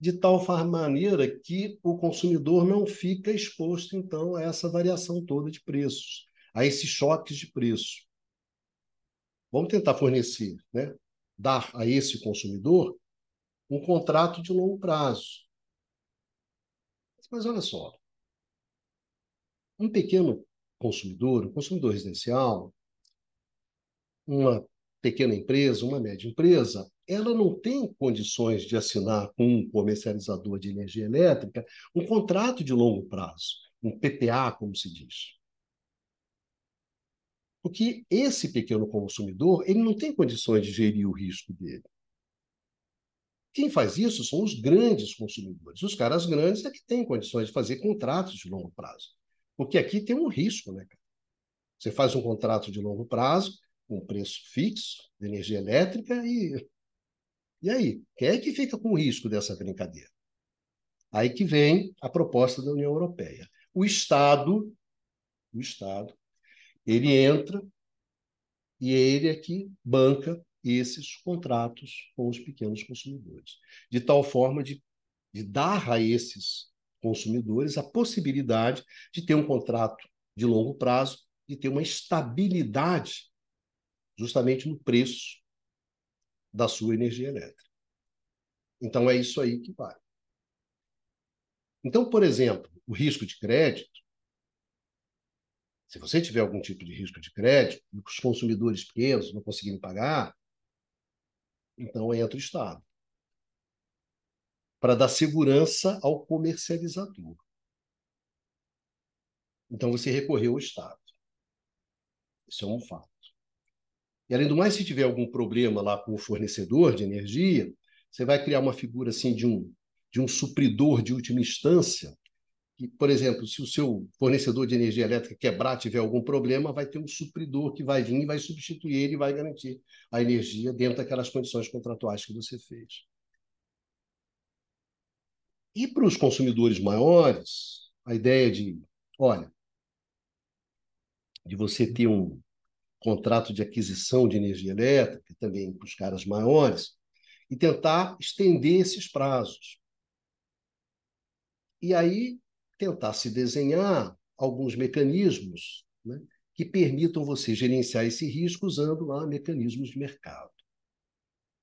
Speaker 1: de tal maneira que o consumidor não fica exposto, então, a essa variação toda de preços, a esses choques de preço. Vamos tentar fornecer, né? dar a esse consumidor um contrato de longo prazo. Mas olha só, um pequeno consumidor, um consumidor residencial, uma pequena empresa, uma média empresa, ela não tem condições de assinar com um comercializador de energia elétrica um contrato de longo prazo, um PPA, como se diz. Porque esse pequeno consumidor, ele não tem condições de gerir o risco dele. Quem faz isso são os grandes consumidores. Os caras grandes é que têm condições de fazer contratos de longo prazo. Porque aqui tem um risco, né, cara? Você faz um contrato de longo prazo, com preço fixo de energia elétrica e. E aí? Quem é que fica com o risco dessa brincadeira? Aí que vem a proposta da União Europeia. O Estado, o Estado, ele entra e ele é que banca esses contratos com os pequenos consumidores, de tal forma de, de dar a esses consumidores a possibilidade de ter um contrato de longo prazo, de ter uma estabilidade justamente no preço da sua energia elétrica. Então é isso aí que vale. Então, por exemplo, o risco de crédito, se você tiver algum tipo de risco de crédito e os consumidores pequenos não conseguirem pagar, então entra o Estado para dar segurança ao comercializador. Então você recorreu ao Estado. Isso é um fato. E além do mais, se tiver algum problema lá com o fornecedor de energia, você vai criar uma figura assim de um de um supridor de última instância. Que, por exemplo, se o seu fornecedor de energia elétrica quebrar, tiver algum problema, vai ter um supridor que vai vir e vai substituir ele e vai garantir a energia dentro daquelas condições contratuais que você fez. E para os consumidores maiores, a ideia de, olha, de você ter um contrato de aquisição de energia elétrica, também para os caras maiores, e tentar estender esses prazos. E aí tentar se desenhar alguns mecanismos né, que permitam você gerenciar esse risco usando lá mecanismos de mercado.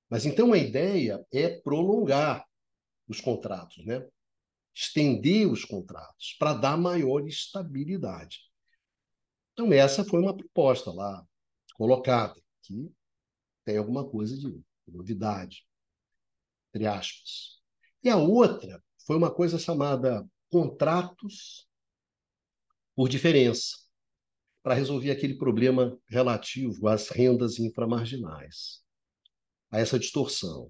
Speaker 1: Mas então a ideia é prolongar os contratos, né? estender os contratos para dar maior estabilidade. Então, essa foi uma proposta lá colocada, que tem alguma coisa de novidade, entre aspas. E a outra foi uma coisa chamada contratos por diferença, para resolver aquele problema relativo às rendas inframarginais, a essa distorção.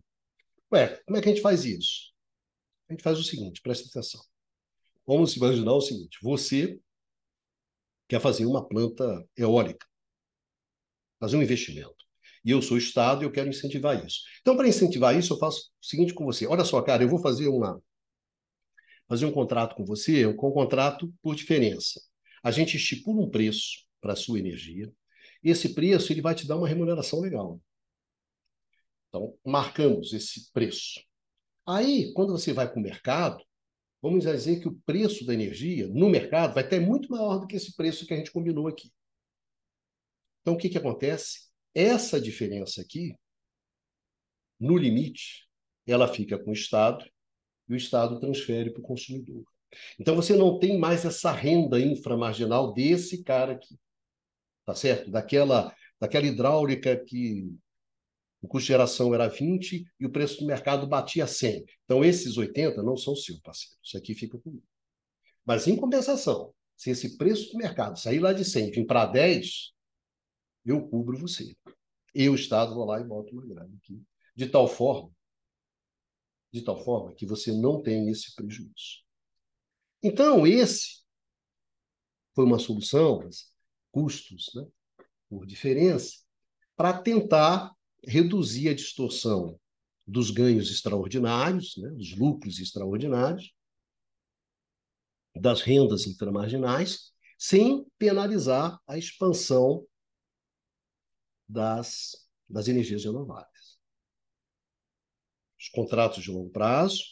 Speaker 1: Ué, como é que a gente faz isso? A gente faz o seguinte, presta atenção. Vamos imaginar o seguinte: você quer fazer uma planta eólica, fazer um investimento. E eu sou Estado e eu quero incentivar isso. Então, para incentivar isso, eu faço o seguinte com você: olha só, cara, eu vou fazer uma fazer um contrato com você, um contrato por diferença. A gente estipula um preço para a sua energia. Esse preço ele vai te dar uma remuneração legal. Então, marcamos esse preço. Aí, quando você vai para o mercado, vamos dizer que o preço da energia no mercado vai ter muito maior do que esse preço que a gente combinou aqui. Então, o que, que acontece? Essa diferença aqui, no limite, ela fica com o Estado e o Estado transfere para o consumidor. Então você não tem mais essa renda inframarginal desse cara aqui. Tá certo? Daquela, daquela hidráulica que o custo de geração era 20 e o preço do mercado batia 100. Então esses 80 não são seus, parceiro. Isso aqui fica comigo. Mas em compensação, se esse preço do mercado sair lá de 100 e vir para 10, eu cubro você. Eu, Estado, vou lá e boto uma grana aqui. De tal forma de tal forma que você não tem esse prejuízo. Então, esse foi uma solução, custos né, por diferença, para tentar reduzir a distorção dos ganhos extraordinários, né, dos lucros extraordinários, das rendas inframarginais, sem penalizar a expansão das, das energias renováveis os contratos de longo prazo,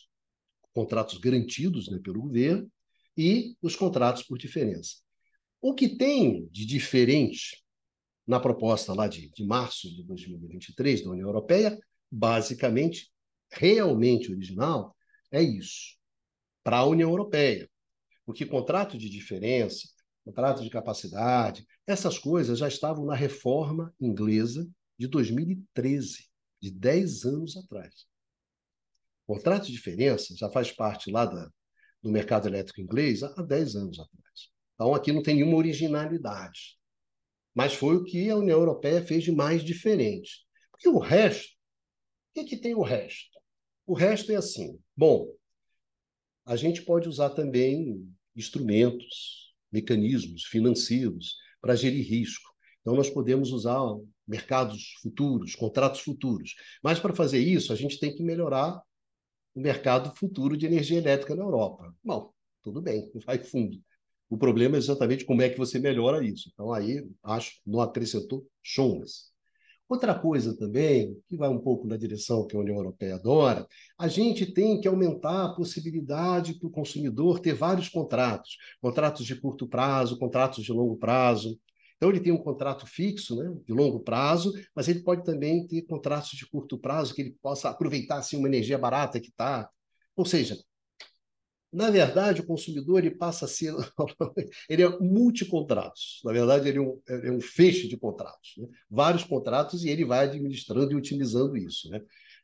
Speaker 1: contratos garantidos né, pelo governo e os contratos por diferença. O que tem de diferente na proposta lá de, de março de 2023 da União Europeia, basicamente, realmente original, é isso, para a União Europeia. Porque contrato de diferença, contrato de capacidade, essas coisas já estavam na reforma inglesa de 2013, de 10 anos atrás. Contrato de diferença já faz parte lá da, do mercado elétrico inglês há 10 anos atrás. Então, aqui não tem nenhuma originalidade. Mas foi o que a União Europeia fez de mais diferente. Porque o resto, o que, que tem o resto? O resto é assim: bom, a gente pode usar também instrumentos, mecanismos financeiros para gerir risco. Então, nós podemos usar mercados futuros, contratos futuros. Mas, para fazer isso, a gente tem que melhorar o mercado futuro de energia elétrica na Europa. Bom, tudo bem, vai fundo. O problema é exatamente como é que você melhora isso. Então, aí, acho, não acrescentou chomas. Outra coisa também, que vai um pouco na direção que a União Europeia adora, a gente tem que aumentar a possibilidade para o consumidor ter vários contratos, contratos de curto prazo, contratos de longo prazo. Então, ele tem um contrato fixo, né, de longo prazo, mas ele pode também ter contratos de curto prazo, que ele possa aproveitar assim, uma energia barata que está. Ou seja, na verdade, o consumidor ele passa a ser. ele é multicontratos. Na verdade, ele é um, é um feixe de contratos. Né? Vários contratos e ele vai administrando e utilizando isso. Né?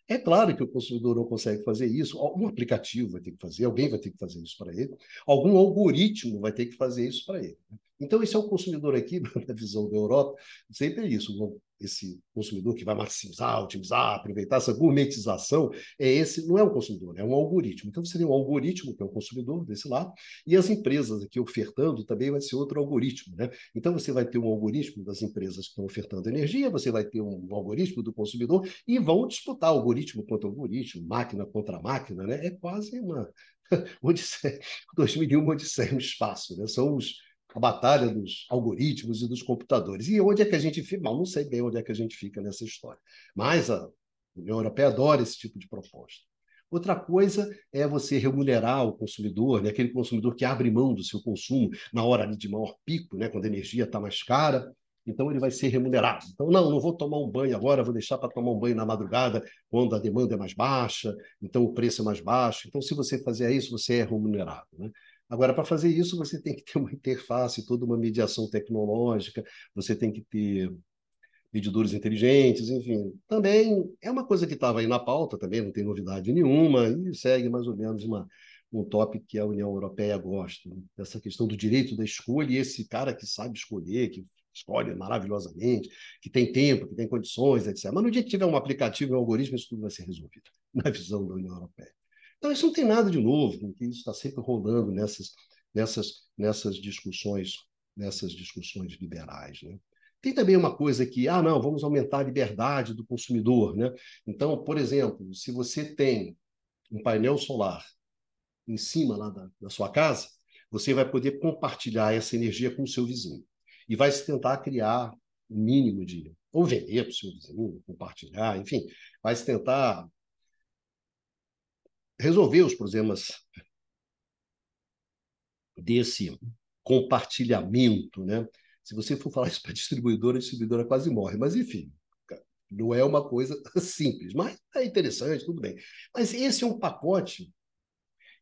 Speaker 1: É claro que o consumidor não consegue fazer isso, algum aplicativo vai ter que fazer, alguém vai ter que fazer isso para ele, algum algoritmo vai ter que fazer isso para ele. Né? Então, esse é o consumidor aqui, na visão da Europa, sempre é isso. Esse consumidor que vai maximizar, otimizar, aproveitar essa gourmetização, é esse, não é um consumidor, é um algoritmo. Então, você tem um algoritmo, que é o consumidor desse lado, e as empresas aqui ofertando também vai ser outro algoritmo. Né? Então, você vai ter um algoritmo das empresas que estão ofertando energia, você vai ter um algoritmo do consumidor, e vão disputar algoritmo contra algoritmo, máquina contra máquina. Né? É quase uma Odisseia, 2001, Odisseia no espaço. Né? São os a batalha dos algoritmos e dos computadores. E onde é que a gente fica? Não, não sei bem onde é que a gente fica nessa história. Mas a União Europeia adora esse tipo de proposta. Outra coisa é você remunerar o consumidor, né? aquele consumidor que abre mão do seu consumo na hora de maior pico, né? quando a energia está mais cara. Então ele vai ser remunerado. Então, não, não vou tomar um banho agora, vou deixar para tomar um banho na madrugada, quando a demanda é mais baixa, então o preço é mais baixo. Então, se você fizer isso, você é remunerado. Né? Agora, para fazer isso, você tem que ter uma interface, toda uma mediação tecnológica, você tem que ter medidores inteligentes, enfim. Também é uma coisa que estava aí na pauta, também não tem novidade nenhuma, e segue mais ou menos uma, um tópico que a União Europeia gosta, né? essa questão do direito da escolha, e esse cara que sabe escolher, que escolhe maravilhosamente, que tem tempo, que tem condições, etc. Mas no dia que tiver um aplicativo, um algoritmo, isso tudo vai ser resolvido, na visão da União Europeia. Então, isso não tem nada de novo, porque isso está sempre rolando nessas, nessas, nessas discussões, nessas discussões liberais. Né? Tem também uma coisa que, ah, não, vamos aumentar a liberdade do consumidor. Né? Então, por exemplo, se você tem um painel solar em cima lá da, da sua casa, você vai poder compartilhar essa energia com o seu vizinho e vai se tentar criar o um mínimo de ou vender para o seu vizinho, compartilhar, enfim, vai se tentar resolver os problemas desse compartilhamento, né? Se você for falar isso para distribuidora, a distribuidora quase morre, mas enfim, não é uma coisa simples, mas é interessante, tudo bem. Mas esse é um pacote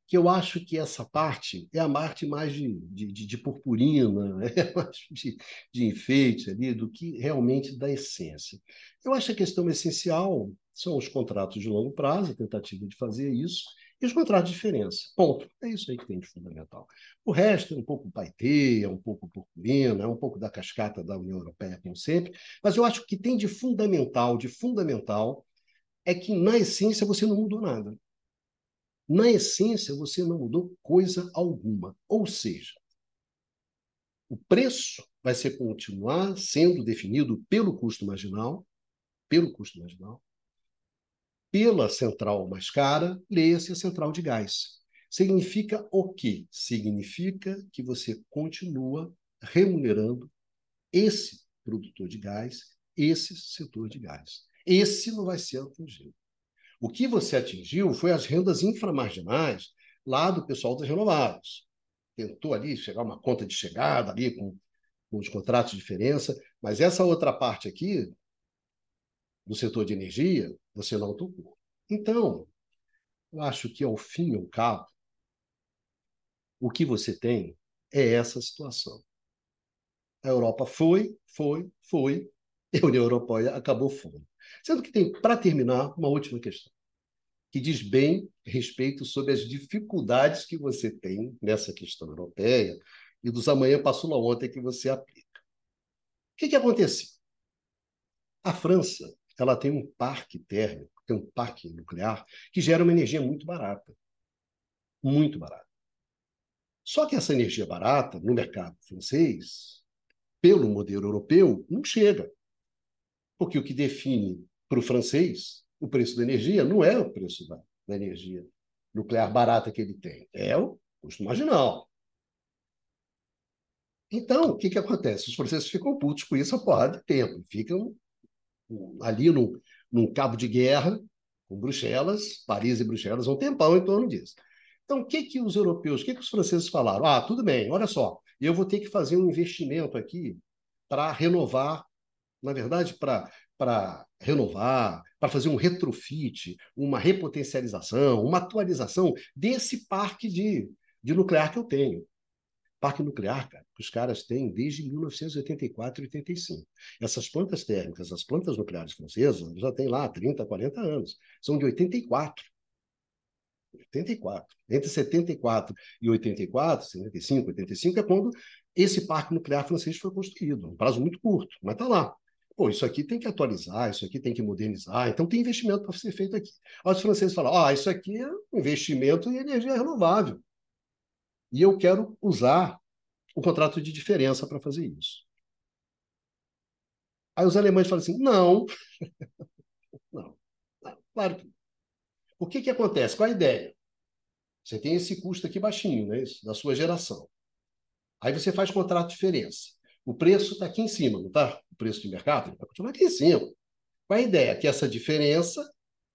Speaker 1: que eu acho que essa parte é a parte mais de, de, de purpurina, é mais de, de enfeite ali, do que realmente da essência. Eu acho a questão essencial são os contratos de longo prazo, a tentativa de fazer isso, e os contratos de diferença. Ponto. É isso aí que tem de fundamental. O resto é um pouco paetê, é um pouco purpurina, é um pouco da cascata da União Europeia, como sempre, mas eu acho que tem de fundamental, de fundamental, é que, na essência, você não mudou nada. Na essência, você não mudou coisa alguma. Ou seja, o preço vai ser continuar sendo definido pelo custo marginal, pelo custo marginal, pela central mais cara, leia-se a central de gás. Significa o quê? Significa que você continua remunerando esse produtor de gás, esse setor de gás. Esse não vai ser atingido. O que você atingiu foi as rendas inframarginais lá do pessoal das renováveis. Tentou ali chegar uma conta de chegada ali com, com os contratos de diferença, mas essa outra parte aqui do setor de energia, você não tocou. Então, eu acho que ao fim e ao cabo, o que você tem é essa situação. A Europa foi, foi, foi, e a União Europeia acabou fora. Sendo que tem, para terminar, uma última questão, que diz bem respeito sobre as dificuldades que você tem nessa questão europeia e dos amanhã passou lá ontem que você aplica. O que, que aconteceu? A França ela tem um parque térmico, tem um parque nuclear que gera uma energia muito barata. Muito barata. Só que essa energia barata, no mercado francês, pelo modelo europeu, não chega. Porque o que define para o francês o preço da energia não é o preço da, da energia nuclear barata que ele tem, é o custo marginal. Então, o que, que acontece? Os franceses ficam putos com isso a porrada de tempo, ficam ali no, num cabo de guerra com Bruxelas, Paris e Bruxelas, um tempão em torno disso. Então, o que, que os europeus, o que, que os franceses falaram? Ah, tudo bem, olha só, eu vou ter que fazer um investimento aqui para renovar, na verdade, para renovar, para fazer um retrofit, uma repotencialização, uma atualização desse parque de, de nuclear que eu tenho. Parque nuclear, cara, que os caras têm desde 1984 e 85. Essas plantas térmicas, as plantas nucleares francesas, já têm lá 30, 40 anos. São de 84. 84. Entre 74 e 84, 75, 85 é quando esse parque nuclear francês foi construído. Um prazo muito curto, mas está lá. Pô, isso aqui tem que atualizar, isso aqui tem que modernizar, então tem investimento para ser feito aqui. Aí os franceses falam: ah, isso aqui é um investimento em energia renovável e eu quero usar o contrato de diferença para fazer isso. Aí os alemães falam assim: não, não, não, claro que não. O que, que acontece? Qual a ideia? Você tem esse custo aqui baixinho, né, da sua geração. Aí você faz contrato de diferença. O preço está aqui em cima, não está? O preço de mercado vai continuar aqui em cima. Qual a ideia? Que essa diferença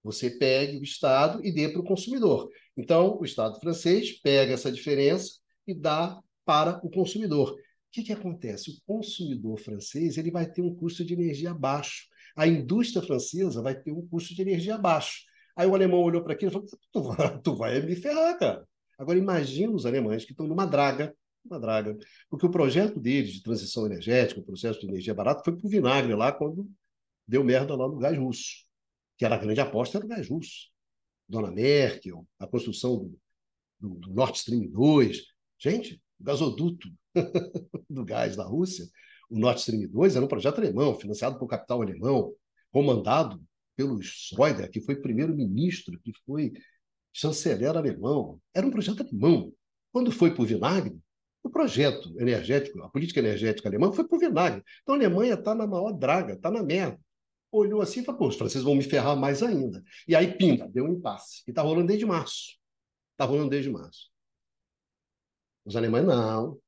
Speaker 1: você pegue o Estado e dê para o consumidor. Então, o Estado francês pega essa diferença e dá para o consumidor. O que, que acontece? O consumidor francês ele vai ter um custo de energia baixo. A indústria francesa vai ter um custo de energia baixo. Aí o alemão olhou para aquilo e falou: tu vai, tu vai me ferrar, cara. Agora imagina os alemães que estão numa draga, uma draga, porque o projeto deles de transição energética, o processo de energia barata, foi para o vinagre lá quando deu merda lá no gás russo, que era a grande aposta, era o gás russo. Dona Merkel, a construção do, do, do Nord Stream 2. Gente, o gasoduto do gás da Rússia, o Nord Stream 2, era um projeto alemão, financiado por capital alemão, comandado pelo Schroeder, que foi primeiro-ministro, que foi chanceler alemão. Era um projeto alemão. Quando foi para o vinagre, o projeto energético, a política energética alemã foi para o vinagre. Então a Alemanha está na maior draga, está na merda. Olhou assim e falou: pô, os franceses vão me ferrar mais ainda. E aí, pinta, deu um impasse. E está rolando desde março. Está rolando desde março. Os alemães não.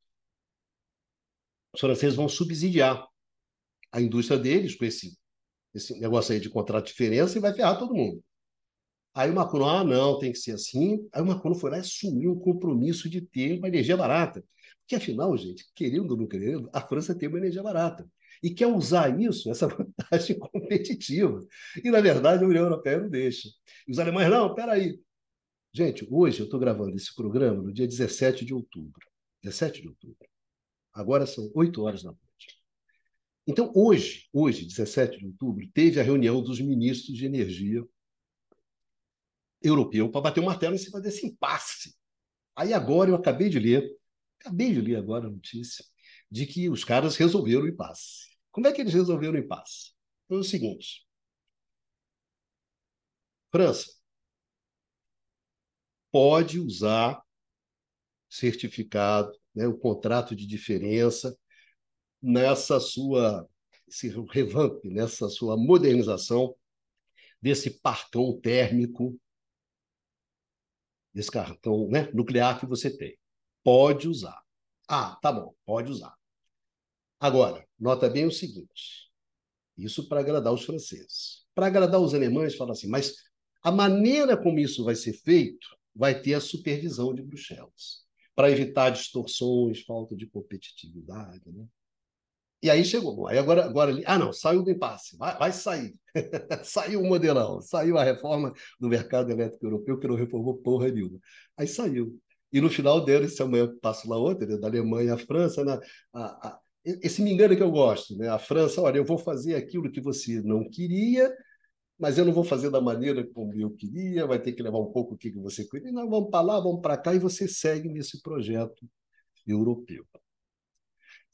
Speaker 1: Os franceses vão subsidiar a indústria deles com esse, esse negócio aí de contrato de diferença e vai ferrar todo mundo. Aí o Macron, ah, não, tem que ser assim. Aí o Macron foi lá e assumiu o compromisso de ter uma energia barata. Porque, afinal, gente, querendo ou não querendo, a França tem uma energia barata. E quer usar isso, essa vantagem competitiva. E, na verdade, a União Europeia não deixa. E os alemães, não, peraí. Gente, hoje eu estou gravando esse programa no dia 17 de outubro. 17 de outubro. Agora são 8 horas da noite. Então, hoje, hoje, 17 de outubro, teve a reunião dos ministros de energia europeu para bater o martelo em cima desse impasse. Aí agora eu acabei de ler, acabei de ler agora a notícia, de que os caras resolveram o impasse. Como é que eles resolveram o impasse? Foi o seguinte: França pode usar certificado, né, o contrato de diferença nessa sua esse revamp, nessa sua modernização desse parcão térmico desse cartão né, nuclear que você tem. Pode usar. Ah, tá bom, pode usar. Agora, nota bem o seguinte: isso para agradar os franceses. Para agradar os alemães, fala assim, mas a maneira como isso vai ser feito vai ter a supervisão de Bruxelas, para evitar distorções, falta de competitividade. Né? E aí chegou. Aí agora, agora ah, não, saiu do impasse, vai, vai sair. saiu o modelão, saiu a reforma do mercado elétrico europeu, que não reformou porra nenhuma. Aí saiu. E no final dele, esse amanhã passo lá outra, né, da Alemanha à França, né, a, a, esse me engano que eu gosto, né? A França, olha, eu vou fazer aquilo que você não queria, mas eu não vou fazer da maneira como eu queria, vai ter que levar um pouco o que você queria. Não, vamos para lá, vamos para cá, e você segue nesse projeto europeu.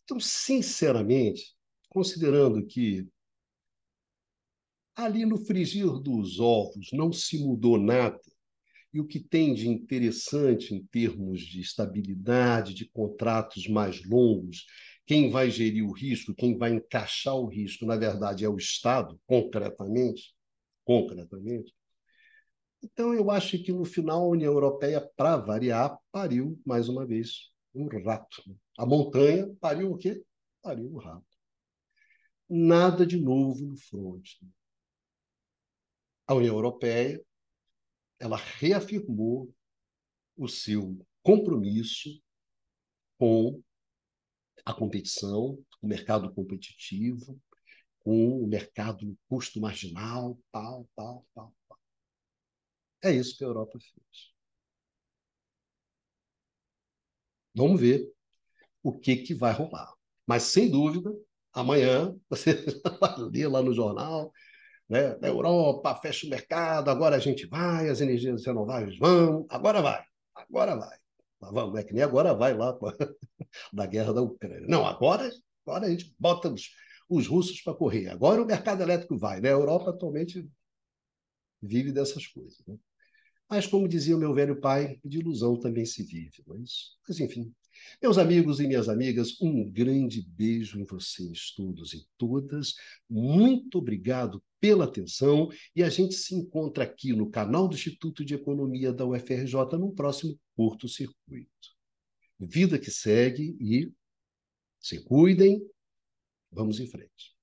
Speaker 1: Então, sinceramente, considerando que ali no frigir dos ovos não se mudou nada, e o que tem de interessante em termos de estabilidade, de contratos mais longos, quem vai gerir o risco, quem vai encaixar o risco, na verdade, é o Estado, concretamente, concretamente. Então, eu acho que no final a União Europeia, para variar, pariu mais uma vez um rato. A montanha pariu o quê? Pariu um rato. Nada de novo no fronte. A União Europeia ela reafirmou o seu compromisso com a competição, o mercado competitivo, com o mercado custo marginal, tal, tal, tal, tal. É isso que a Europa fez. Vamos ver o que, que vai rolar. Mas, sem dúvida, amanhã você vai ler lá no jornal, né? Na Europa, fecha o mercado, agora a gente vai, as energias renováveis vão, agora vai, agora vai. Vamos, é que nem agora vai lá da guerra da Ucrânia. Não, agora, agora a gente bota os, os russos para correr. Agora o mercado elétrico vai. Né? A Europa atualmente vive dessas coisas. Né? Mas, como dizia o meu velho pai, de ilusão também se vive. Mas, mas enfim. Meus amigos e minhas amigas, um grande beijo em vocês todos e todas. Muito obrigado pela atenção e a gente se encontra aqui no canal do Instituto de Economia da UFRJ no próximo Curto Circuito. Vida que segue e se cuidem. Vamos em frente.